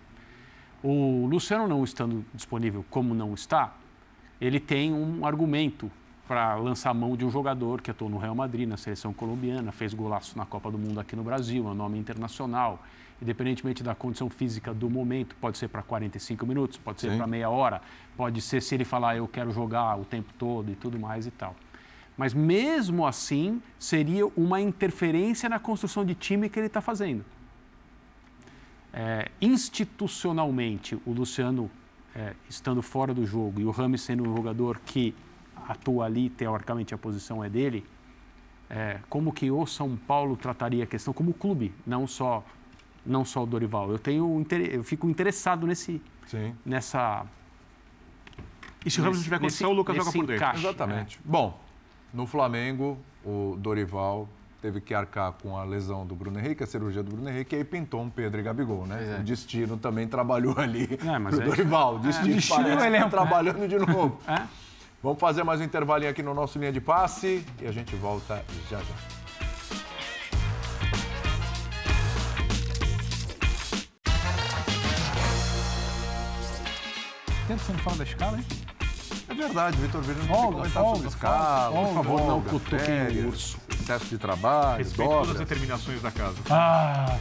O Luciano não estando disponível como não está, ele tem um argumento para lançar a mão de um jogador que atuou no Real Madrid, na seleção colombiana, fez golaço na Copa do Mundo aqui no Brasil, é um nome internacional. Independentemente da condição física do momento, pode ser para 45 minutos, pode ser para meia hora, pode ser se ele falar eu quero jogar o tempo todo e tudo mais e tal. Mas mesmo assim, seria uma interferência na construção de time que ele está fazendo. É, institucionalmente, o Luciano é, estando fora do jogo e o Rames sendo um jogador que atua ali, teoricamente a posição é dele, é, como que o São Paulo trataria a questão como clube, não só não só o Dorival. Eu tenho inter- eu fico interessado nesse nessa E se o Ramos não tiver condição, o Lucas joga por dentro. Exatamente. Bom, no Flamengo, o Dorival teve que arcar com a lesão do Bruno Henrique, a cirurgia do Bruno Henrique, e aí pintou um Pedro e Gabigol, né? O destino também trabalhou ali É, mas pro é- Dorival. O destino, É, o destino parece tá elenco, né? trabalhando de novo. Vamos fazer mais um intervalinho aqui no nosso linha de passe e a gente volta já já. Tempo que você não fala da escala, hein? É verdade, Vitor Vieira não Folga, tem comentário sobre folga, escala, folga, por favor, folga, não cutuquem o urso. excesso de trabalho, Respeito todas as dobras. determinações da casa. Ah,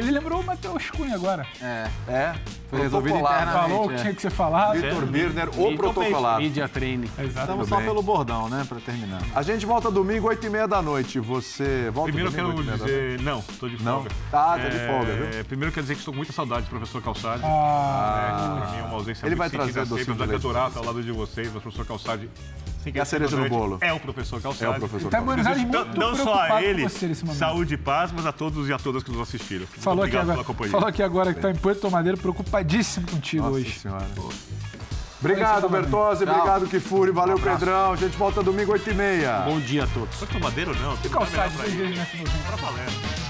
ele lembrou o Matheus Cunha agora. É. É, Foi resolvido Protocolado. internamente. Falou o que é. tinha que ser falado. Vitor Birner, o protocolado. Mídia treine. Estamos Tudo só pelo bordão, né? Para terminar. A gente volta domingo, 8 e meia da noite. Você volta Primeiro eu domingo, quero 8 e meia da noite? dizer. Não, estou de Não? folga. Tá, tá de folga, viu? É, Primeiro eu quero dizer que estou com muita saudade do professor Calçade. Ah. É, pra mim é uma ausência Ele vai trazer sempre, docinho de apesar de leite. adorar estar ao lado de vocês, mas o professor Calçade. Sem É a cereja no bolo. É o professor Calçade. É o professor tá Aires Não- muito Não só a ele, você saúde e paz, mas a todos e a todas que nos assistiram. Falou aqui, Obrigado agora, pela companhia. falou aqui agora que tá em Puerto Madeira, preocupadíssimo contigo Nossa hoje. senhora. Obrigado, Bertozzi. Tchau. Obrigado, Kifuri. Valeu, Um. Pedrão. A gente volta domingo, 8 e meia. Bom dia a todos. Foi tomadeiro, não. Que Tem que dar melhor calçado pra novinho. Pra valer.